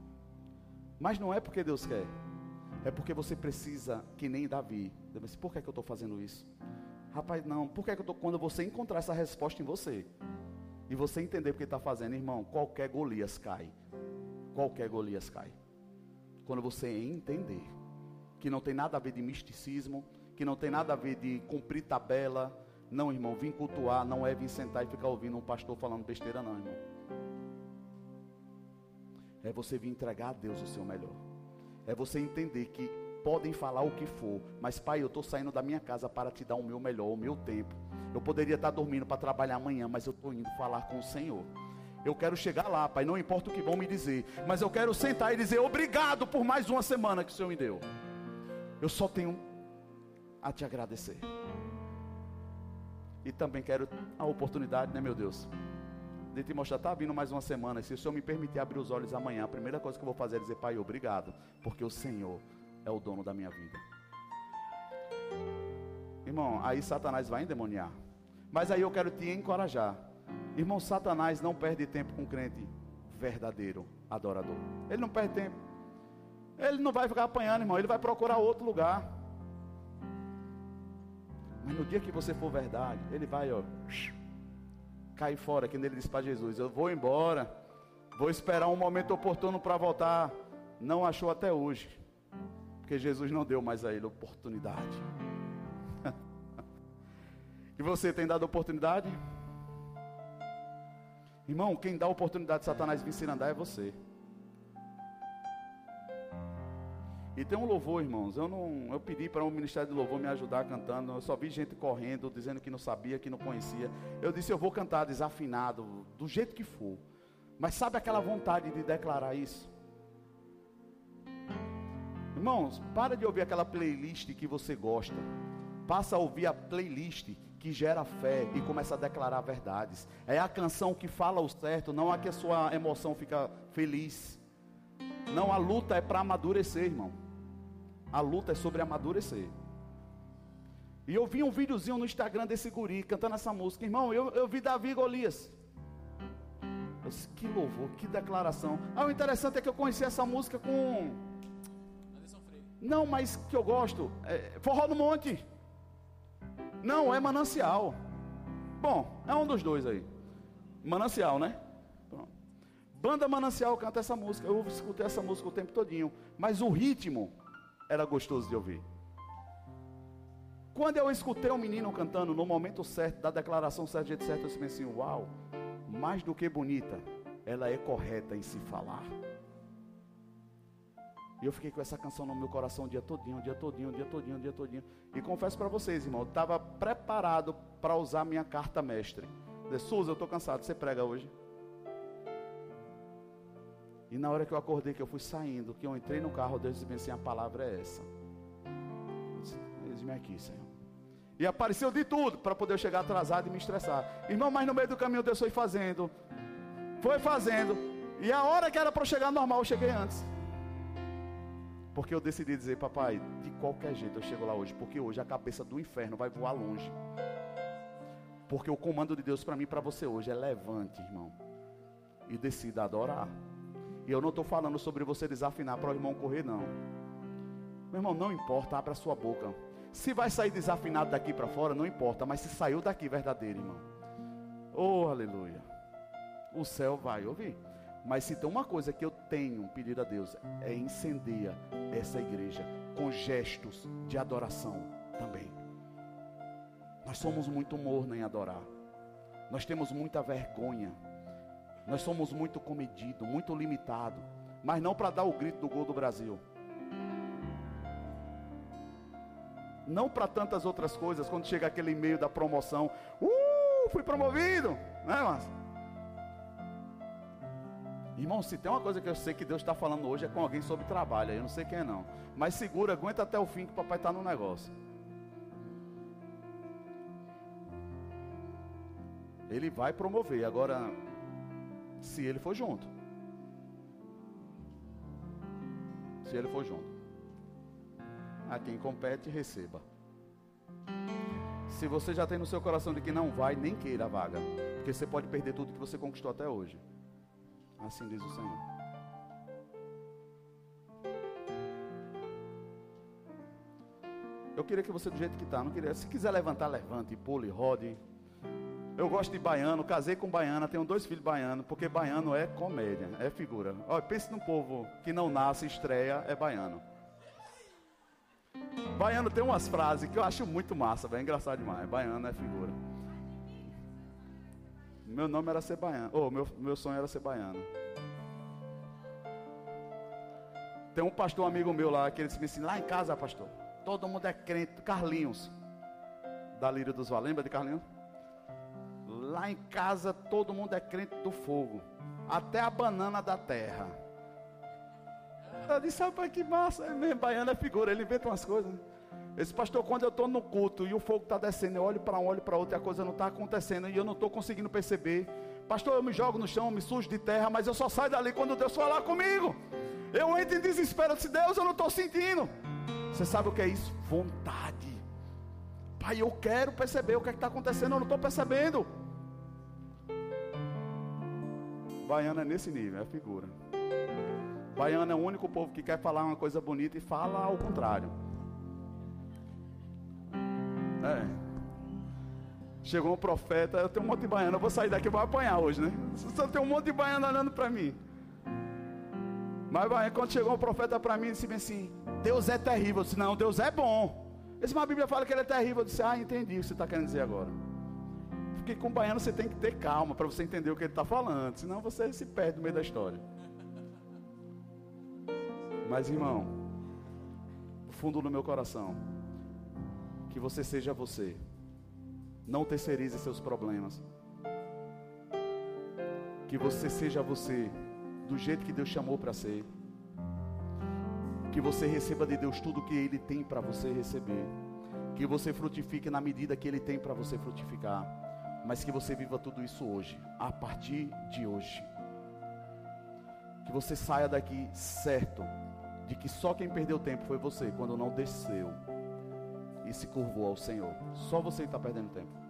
Mas não é porque Deus quer, é porque você precisa, que nem Davi. Por que, é que eu estou fazendo isso? Rapaz, não, por que, é que eu estou. Quando você encontrar essa resposta em você, e você entender porque está fazendo, irmão, qualquer Golias cai. Qualquer Golias cai. Quando você entender que não tem nada a ver de misticismo, que não tem nada a ver de cumprir tabela. Não, irmão, vim cultuar, não é vir sentar e ficar ouvindo um pastor falando besteira, não, irmão. É você vir entregar a Deus o seu melhor. É você entender que podem falar o que for, mas pai, eu estou saindo da minha casa para te dar o meu melhor, o meu tempo. Eu poderia estar dormindo para trabalhar amanhã, mas eu estou indo falar com o Senhor. Eu quero chegar lá, pai, não importa o que vão me dizer, mas eu quero sentar e dizer obrigado por mais uma semana que o Senhor me deu. Eu só tenho a te agradecer. E também quero a oportunidade, né, meu Deus, de te mostrar, está vindo mais uma semana. Se o Senhor me permitir abrir os olhos amanhã, a primeira coisa que eu vou fazer é dizer, Pai, obrigado, porque o Senhor é o dono da minha vida. Irmão, aí Satanás vai endemoniar. Mas aí eu quero te encorajar. Irmão, Satanás não perde tempo com crente verdadeiro, adorador. Ele não perde tempo. Ele não vai ficar apanhando, irmão. Ele vai procurar outro lugar. Mas no dia que você for verdade, ele vai, ó, cair fora, que ele disse para Jesus: Eu vou embora, vou esperar um momento oportuno para voltar. Não achou até hoje, porque Jesus não deu mais a ele oportunidade. e você tem dado oportunidade? Irmão, quem dá oportunidade de Satanás vir se andar é você. E tem um louvor, irmãos. Eu não, eu pedi para o um ministério de louvor me ajudar cantando. Eu só vi gente correndo, dizendo que não sabia, que não conhecia. Eu disse, eu vou cantar desafinado, do jeito que for. Mas sabe aquela vontade de declarar isso? Irmãos, para de ouvir aquela playlist que você gosta. Passa a ouvir a playlist que gera fé e começa a declarar verdades. É a canção que fala o certo, não a que a sua emoção fica feliz. Não, a luta é para amadurecer, irmão. A luta é sobre amadurecer. E eu vi um videozinho no Instagram desse guri cantando essa música. Irmão, eu, eu vi Davi e Golias. Eu disse, que louvor, que declaração. Ah, o interessante é que eu conheci essa música com. Não, mas que eu gosto. É Forró no Monte. Não, é Manancial. Bom, é um dos dois aí. Manancial, né? Pronto. Banda Manancial canta essa música. Eu escutei essa música o tempo todinho. Mas o ritmo era gostoso de ouvir. Quando eu escutei um menino cantando no momento certo, da declaração certa, jeito certo, eu disse assim: Uau, mais do que bonita, ela é correta em se falar. E eu fiquei com essa canção no meu coração o dia todinho, o dia todinho, o dia todinho, o dia todinho. E confesso para vocês, irmão, eu estava preparado para usar minha carta mestre. Souza, eu estou cansado, você prega hoje? E na hora que eu acordei, que eu fui saindo, que eu entrei no carro, Deus disse assim: a palavra é essa. Eis-me aqui, Senhor. E apareceu de tudo para poder chegar atrasado e me estressar. Irmão, mas no meio do caminho Deus foi fazendo. Foi fazendo. E a hora que era para chegar normal, eu cheguei antes. Porque eu decidi dizer, papai, de qualquer jeito eu chego lá hoje. Porque hoje a cabeça do inferno vai voar longe. Porque o comando de Deus para mim e para você hoje é levante, irmão. E decida adorar. E eu não estou falando sobre você desafinar para o irmão correr, não. Meu irmão, não importa, abra sua boca. Se vai sair desafinado daqui para fora, não importa. Mas se saiu daqui verdadeiro, irmão. Oh, aleluia. O céu vai ouvir. Mas se tem uma coisa que eu tenho pedido a Deus, é incendeia essa igreja com gestos de adoração também. Nós somos muito morno em adorar. Nós temos muita vergonha. Nós somos muito comedido, muito limitado. Mas não para dar o grito do gol do Brasil. Não para tantas outras coisas, quando chega aquele e-mail da promoção. Uh, fui promovido. Né, mas? Irmão, se tem uma coisa que eu sei que Deus está falando hoje é com alguém sobre trabalho. Eu não sei quem é não. Mas segura, aguenta até o fim que o papai está no negócio. Ele vai promover. Agora, se ele for junto. Se ele for junto. A quem compete, receba. Se você já tem no seu coração de que não vai, nem queira a vaga. Porque você pode perder tudo que você conquistou até hoje. Assim diz o Senhor. Eu queria que você do jeito que está, não queria. Se quiser levantar, levante, pule, rode. Eu gosto de baiano, casei com baiana, tenho dois filhos baianos, porque baiano é comédia, é figura. Olha, pense num povo que não nasce, estreia, é baiano. Baiano tem umas frases que eu acho muito massa, é engraçado demais. Baiano é figura. Meu nome era ser baiano. Oh, meu, meu sonho era ser baiano. Tem um pastor amigo meu lá que ele disse assim: lá em casa, pastor, todo mundo é crente. Carlinhos, da Líria dos Valentes, lembra de Carlinhos? Lá em casa todo mundo é crente do fogo. Até a banana da terra. Eu disse, rapaz, que massa. É mesmo, baiano é figura, ele inventa umas coisas. Esse pastor, quando eu estou no culto e o fogo está descendo, eu olho para um, olho para outro e a coisa não está acontecendo e eu não estou conseguindo perceber. Pastor, eu me jogo no chão, me sujo de terra, mas eu só saio dali quando Deus falar comigo. Eu entro em desespero, disse, Deus, eu não estou sentindo. Você sabe o que é isso? Vontade. Pai, eu quero perceber o que é está acontecendo, eu não estou percebendo. Baiano é nesse nível, é a figura. Baiano é o único povo que quer falar uma coisa bonita e fala ao contrário. É. Chegou um profeta, eu tenho um monte de baiano, eu vou sair daqui e vou apanhar hoje, né? Só tem um monte de baiano olhando para mim. Mas quando chegou um profeta para mim, disse assim: Deus é terrível. Eu disse: Não, Deus é bom. Esse uma Bíblia fala que ele é terrível. Eu disse: Ah, entendi o que você está querendo dizer agora. Porque com o baiano você tem que ter calma para você entender o que ele está falando, senão você se perde no meio da história. Mas irmão, fundo no meu coração, que você seja você. Não terceirize seus problemas. Que você seja você do jeito que Deus chamou para ser. Que você receba de Deus tudo que Ele tem para você receber. Que você frutifique na medida que Ele tem para você frutificar mas que você viva tudo isso hoje, a partir de hoje. Que você saia daqui certo de que só quem perdeu tempo foi você quando não desceu e se curvou ao Senhor. Só você está perdendo tempo.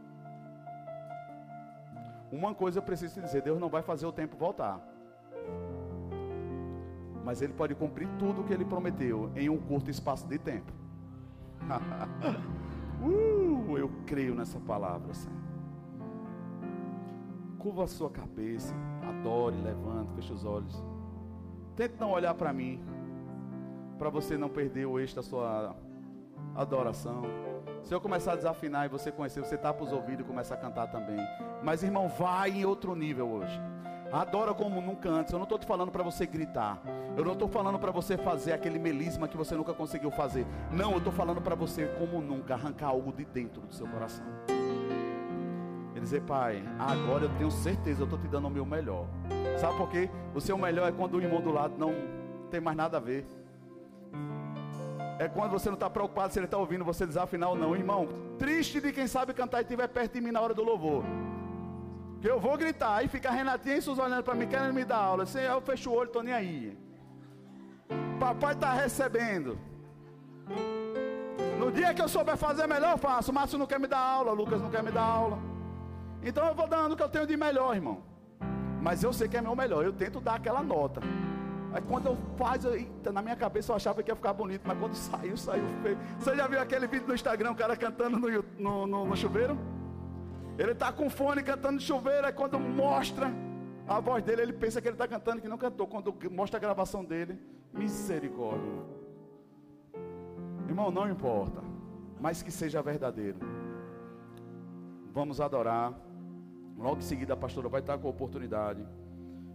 Uma coisa eu preciso te dizer: Deus não vai fazer o tempo voltar. Mas Ele pode cumprir tudo o que Ele prometeu em um curto espaço de tempo. uh, eu creio nessa palavra, Senhor curva a sua cabeça, adore, levante, feche os olhos. Tente não olhar para mim, para você não perder o eixo da sua adoração. Se eu começar a desafinar e você conhecer, você tapa os ouvidos e começa a cantar também. Mas irmão, vai em outro nível hoje. Adora como nunca antes. Eu não estou te falando para você gritar. Eu não estou falando para você fazer aquele melisma que você nunca conseguiu fazer. Não, eu estou falando para você como nunca arrancar algo de dentro do seu coração dizer, Pai, agora eu tenho certeza, eu estou te dando o meu melhor. Sabe por quê? O seu melhor é quando o irmão do lado não tem mais nada a ver. é quando você não está preocupado se ele está ouvindo você desafinar ou não. Irmão, triste de quem sabe cantar e estiver perto de mim na hora do louvor. Que eu vou gritar, aí fica Renatinha e Suzy olhando para mim, querendo me dar aula. Assim, eu fecho o olho, estou nem aí. Papai está recebendo. No dia que eu souber fazer melhor, eu faço. Márcio não quer me dar aula, Lucas não quer me dar aula. Então eu vou dando o que eu tenho de melhor, irmão. Mas eu sei que é meu melhor, eu tento dar aquela nota. Aí quando eu faço, na minha cabeça eu achava que ia ficar bonito, mas quando saiu, saiu feio. Você já viu aquele vídeo no Instagram, o cara cantando no, no, no, no chuveiro? Ele está com fone cantando no chuveiro, aí quando mostra a voz dele, ele pensa que ele está cantando que não cantou. Quando mostra a gravação dele, misericórdia. Irmão, não importa, mas que seja verdadeiro. Vamos adorar. Logo em seguida a pastora vai estar com a oportunidade.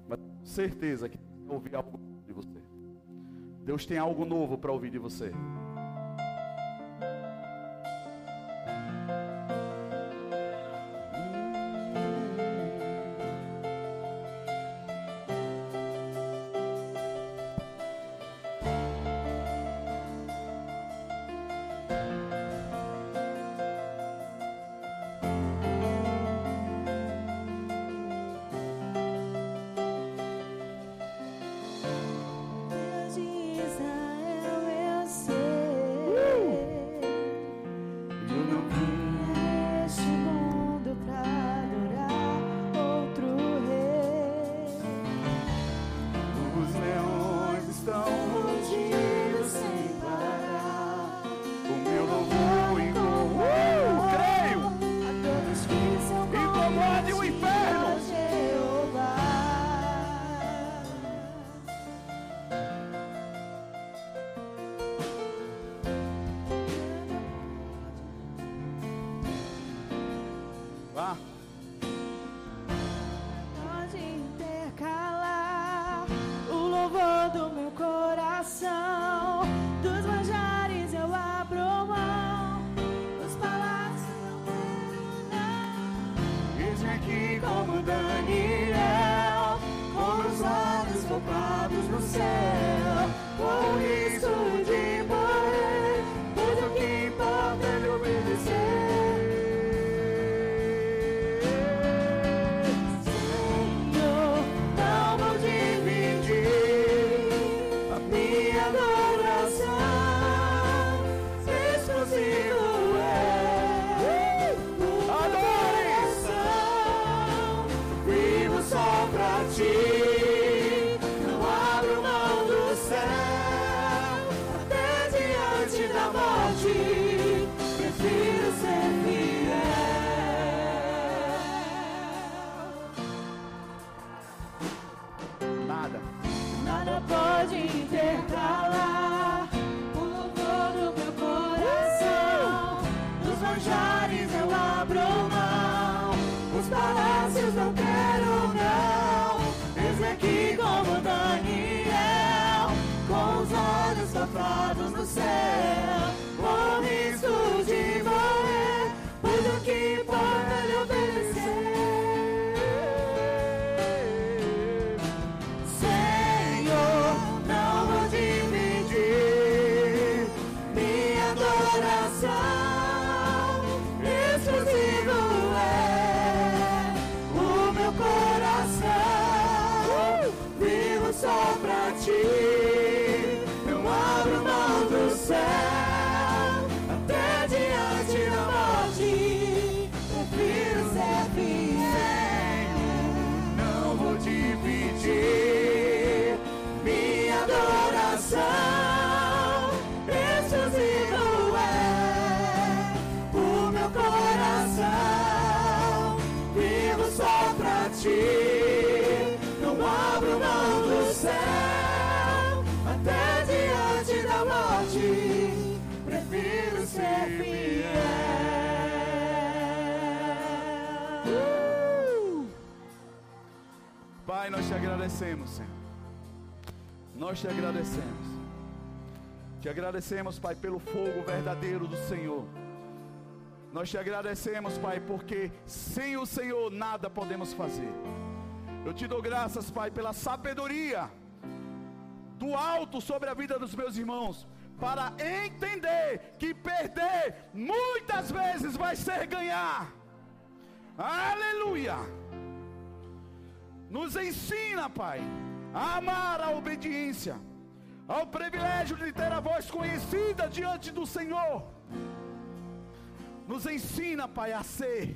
Mas certeza que ouvir algo de você. Deus tem algo novo para ouvir de você. Nós te agradecemos. Te agradecemos, Pai, pelo fogo verdadeiro do Senhor. Nós te agradecemos, Pai, porque sem o Senhor nada podemos fazer. Eu te dou graças, Pai, pela sabedoria do alto sobre a vida dos meus irmãos, para entender que perder muitas vezes vai ser ganhar. Aleluia! Nos ensina, Pai, amar a obediência, ao privilégio de ter a voz conhecida diante do Senhor. Nos ensina, Pai, a ser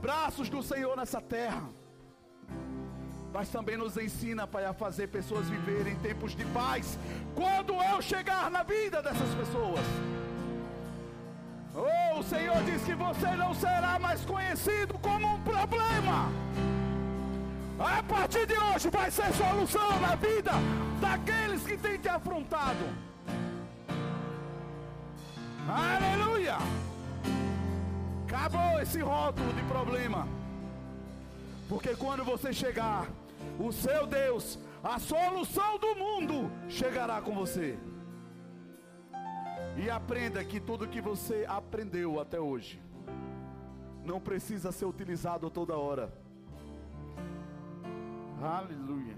braços do Senhor nessa terra mas também nos ensina, Pai, a fazer pessoas viverem tempos de paz. Quando eu chegar na vida dessas pessoas, oh, o Senhor diz que você não será mais conhecido como um problema. A partir de hoje vai ser solução na vida daqueles que têm te afrontado. Aleluia! Acabou esse rótulo de problema. Porque quando você chegar o seu Deus, a solução do mundo chegará com você. E aprenda que tudo que você aprendeu até hoje não precisa ser utilizado toda hora. Aleluia.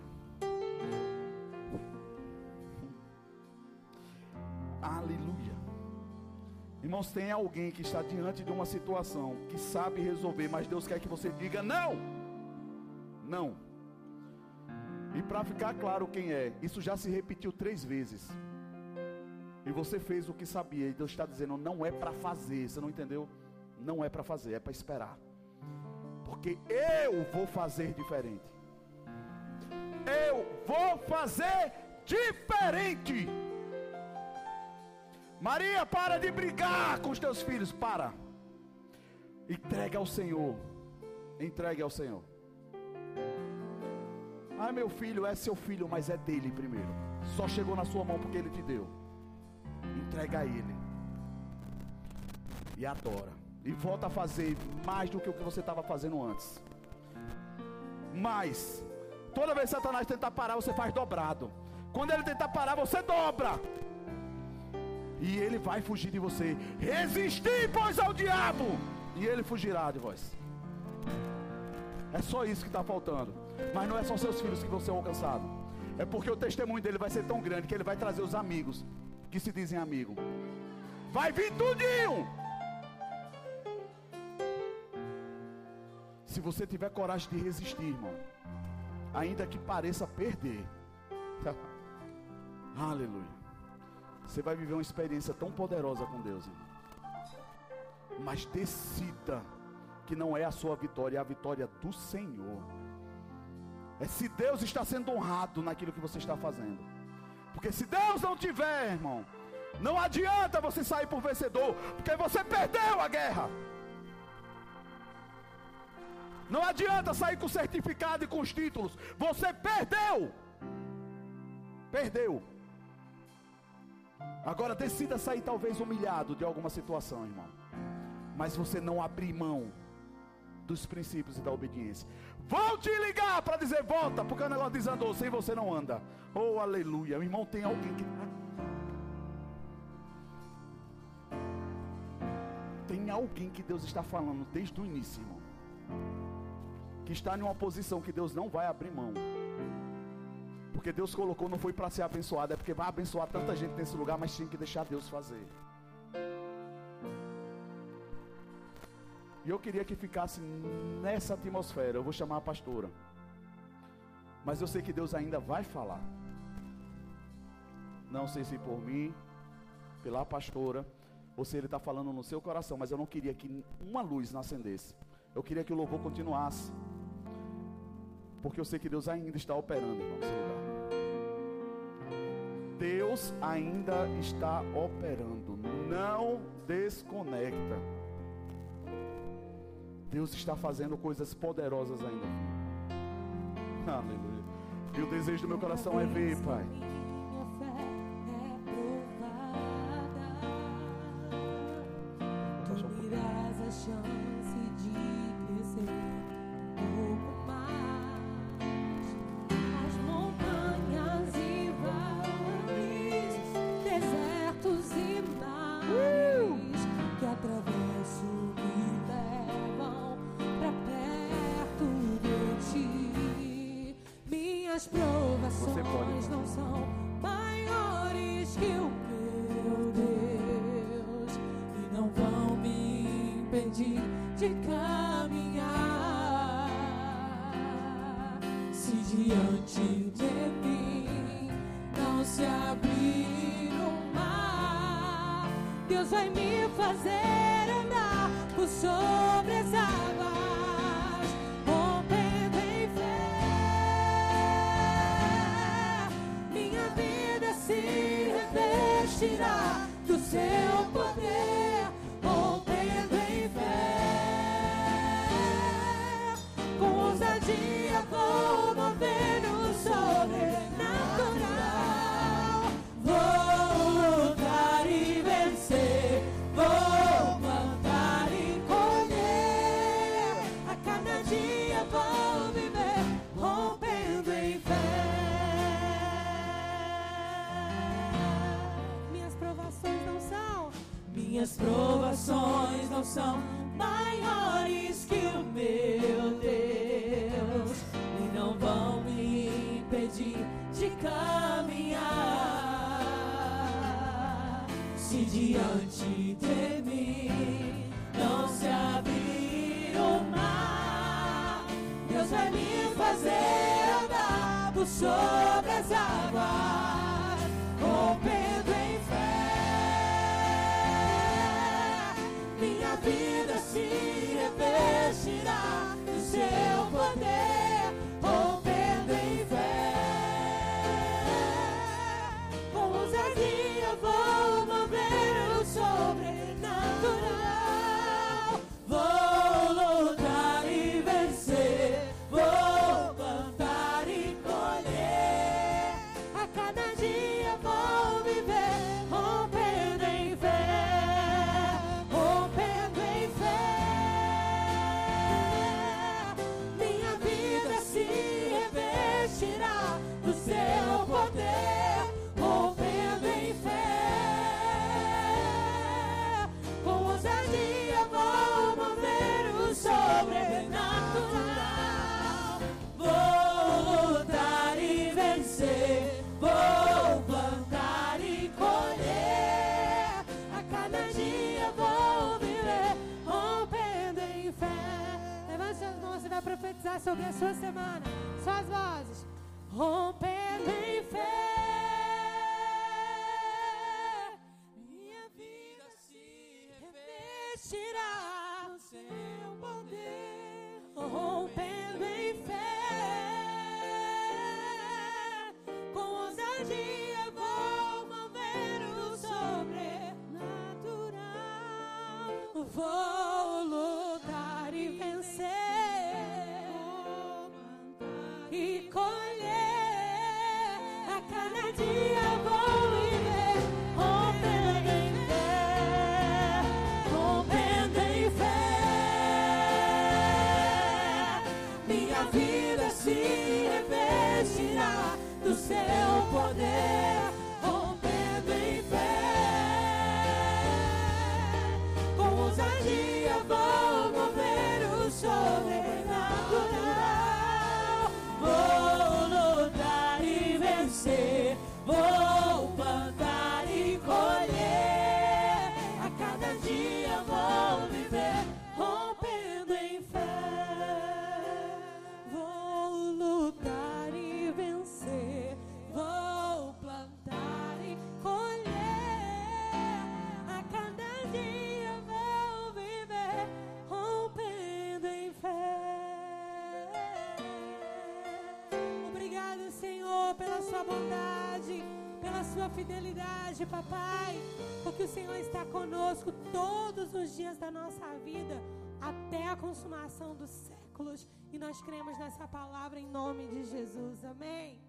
Aleluia. Irmãos, tem alguém que está diante de uma situação que sabe resolver, mas Deus quer que você diga não. Não. E para ficar claro quem é, isso já se repetiu três vezes. E você fez o que sabia. E Deus está dizendo: não é para fazer. Você não entendeu? Não é para fazer, é para esperar. Porque eu vou fazer diferente. Eu vou fazer diferente. Maria, para de brigar com os teus filhos. Para. Entregue ao Senhor. Entregue ao Senhor. Ah, meu filho é seu filho, mas é dele primeiro. Só chegou na sua mão porque ele te deu. Entrega a ele. E adora. E volta a fazer mais do que o que você estava fazendo antes. Mais. Toda vez que Satanás tentar parar, você faz dobrado. Quando ele tentar parar, você dobra. E ele vai fugir de você. Resistir, pois, ao diabo. E ele fugirá de vós. É só isso que está faltando. Mas não é só seus filhos que vão ser alcançados. É porque o testemunho dele vai ser tão grande que ele vai trazer os amigos que se dizem amigo. Vai vir tudinho. Se você tiver coragem de resistir, irmão, ainda que pareça perder, aleluia, você vai viver uma experiência tão poderosa com Deus, irmão. Mas decida que não é a sua vitória, é a vitória do Senhor. É se Deus está sendo honrado naquilo que você está fazendo. Porque se Deus não tiver, irmão, não adianta você sair por vencedor, porque você perdeu a guerra. Não adianta sair com certificado e com os títulos. Você perdeu. Perdeu. Agora decida sair talvez humilhado de alguma situação, irmão. Mas você não abrir mão dos princípios e da obediência. Vou te ligar para dizer volta, porque o negócio desandou, sem você não anda. Oh, aleluia. O irmão tem alguém que. Tem alguém que Deus está falando desde o início, irmão. Que está em uma posição que Deus não vai abrir mão. Porque Deus colocou, não foi para ser abençoado, é porque vai abençoar tanta gente nesse lugar, mas tinha que deixar Deus fazer. E eu queria que ficasse nessa atmosfera. Eu vou chamar a pastora. Mas eu sei que Deus ainda vai falar. Não sei se por mim, pela pastora, ou se Ele está falando no seu coração. Mas eu não queria que uma luz não acendesse. Eu queria que o louvor continuasse. Porque eu sei que Deus ainda está operando, irmão, nesse lugar. Deus ainda está operando. Não desconecta. Deus está fazendo coisas poderosas ainda. Aleluia. E o desejo do meu coração é ver, Pai. Deus vai me fazer andar por sobre as águas, rompendo em fé. Minha vida se revestirá do seu poder, rompendo em fé. Com ousadia vou profetizar sobre a sua semana. suas vozes. Rompendo em fé. Minha vida se revestirá do seu poder. Rompendo em fé. Com ousadia vou mover o sobrenatural. Vou sua fidelidade, papai, porque o Senhor está conosco todos os dias da nossa vida, até a consumação dos séculos. E nós cremos nessa palavra em nome de Jesus. Amém.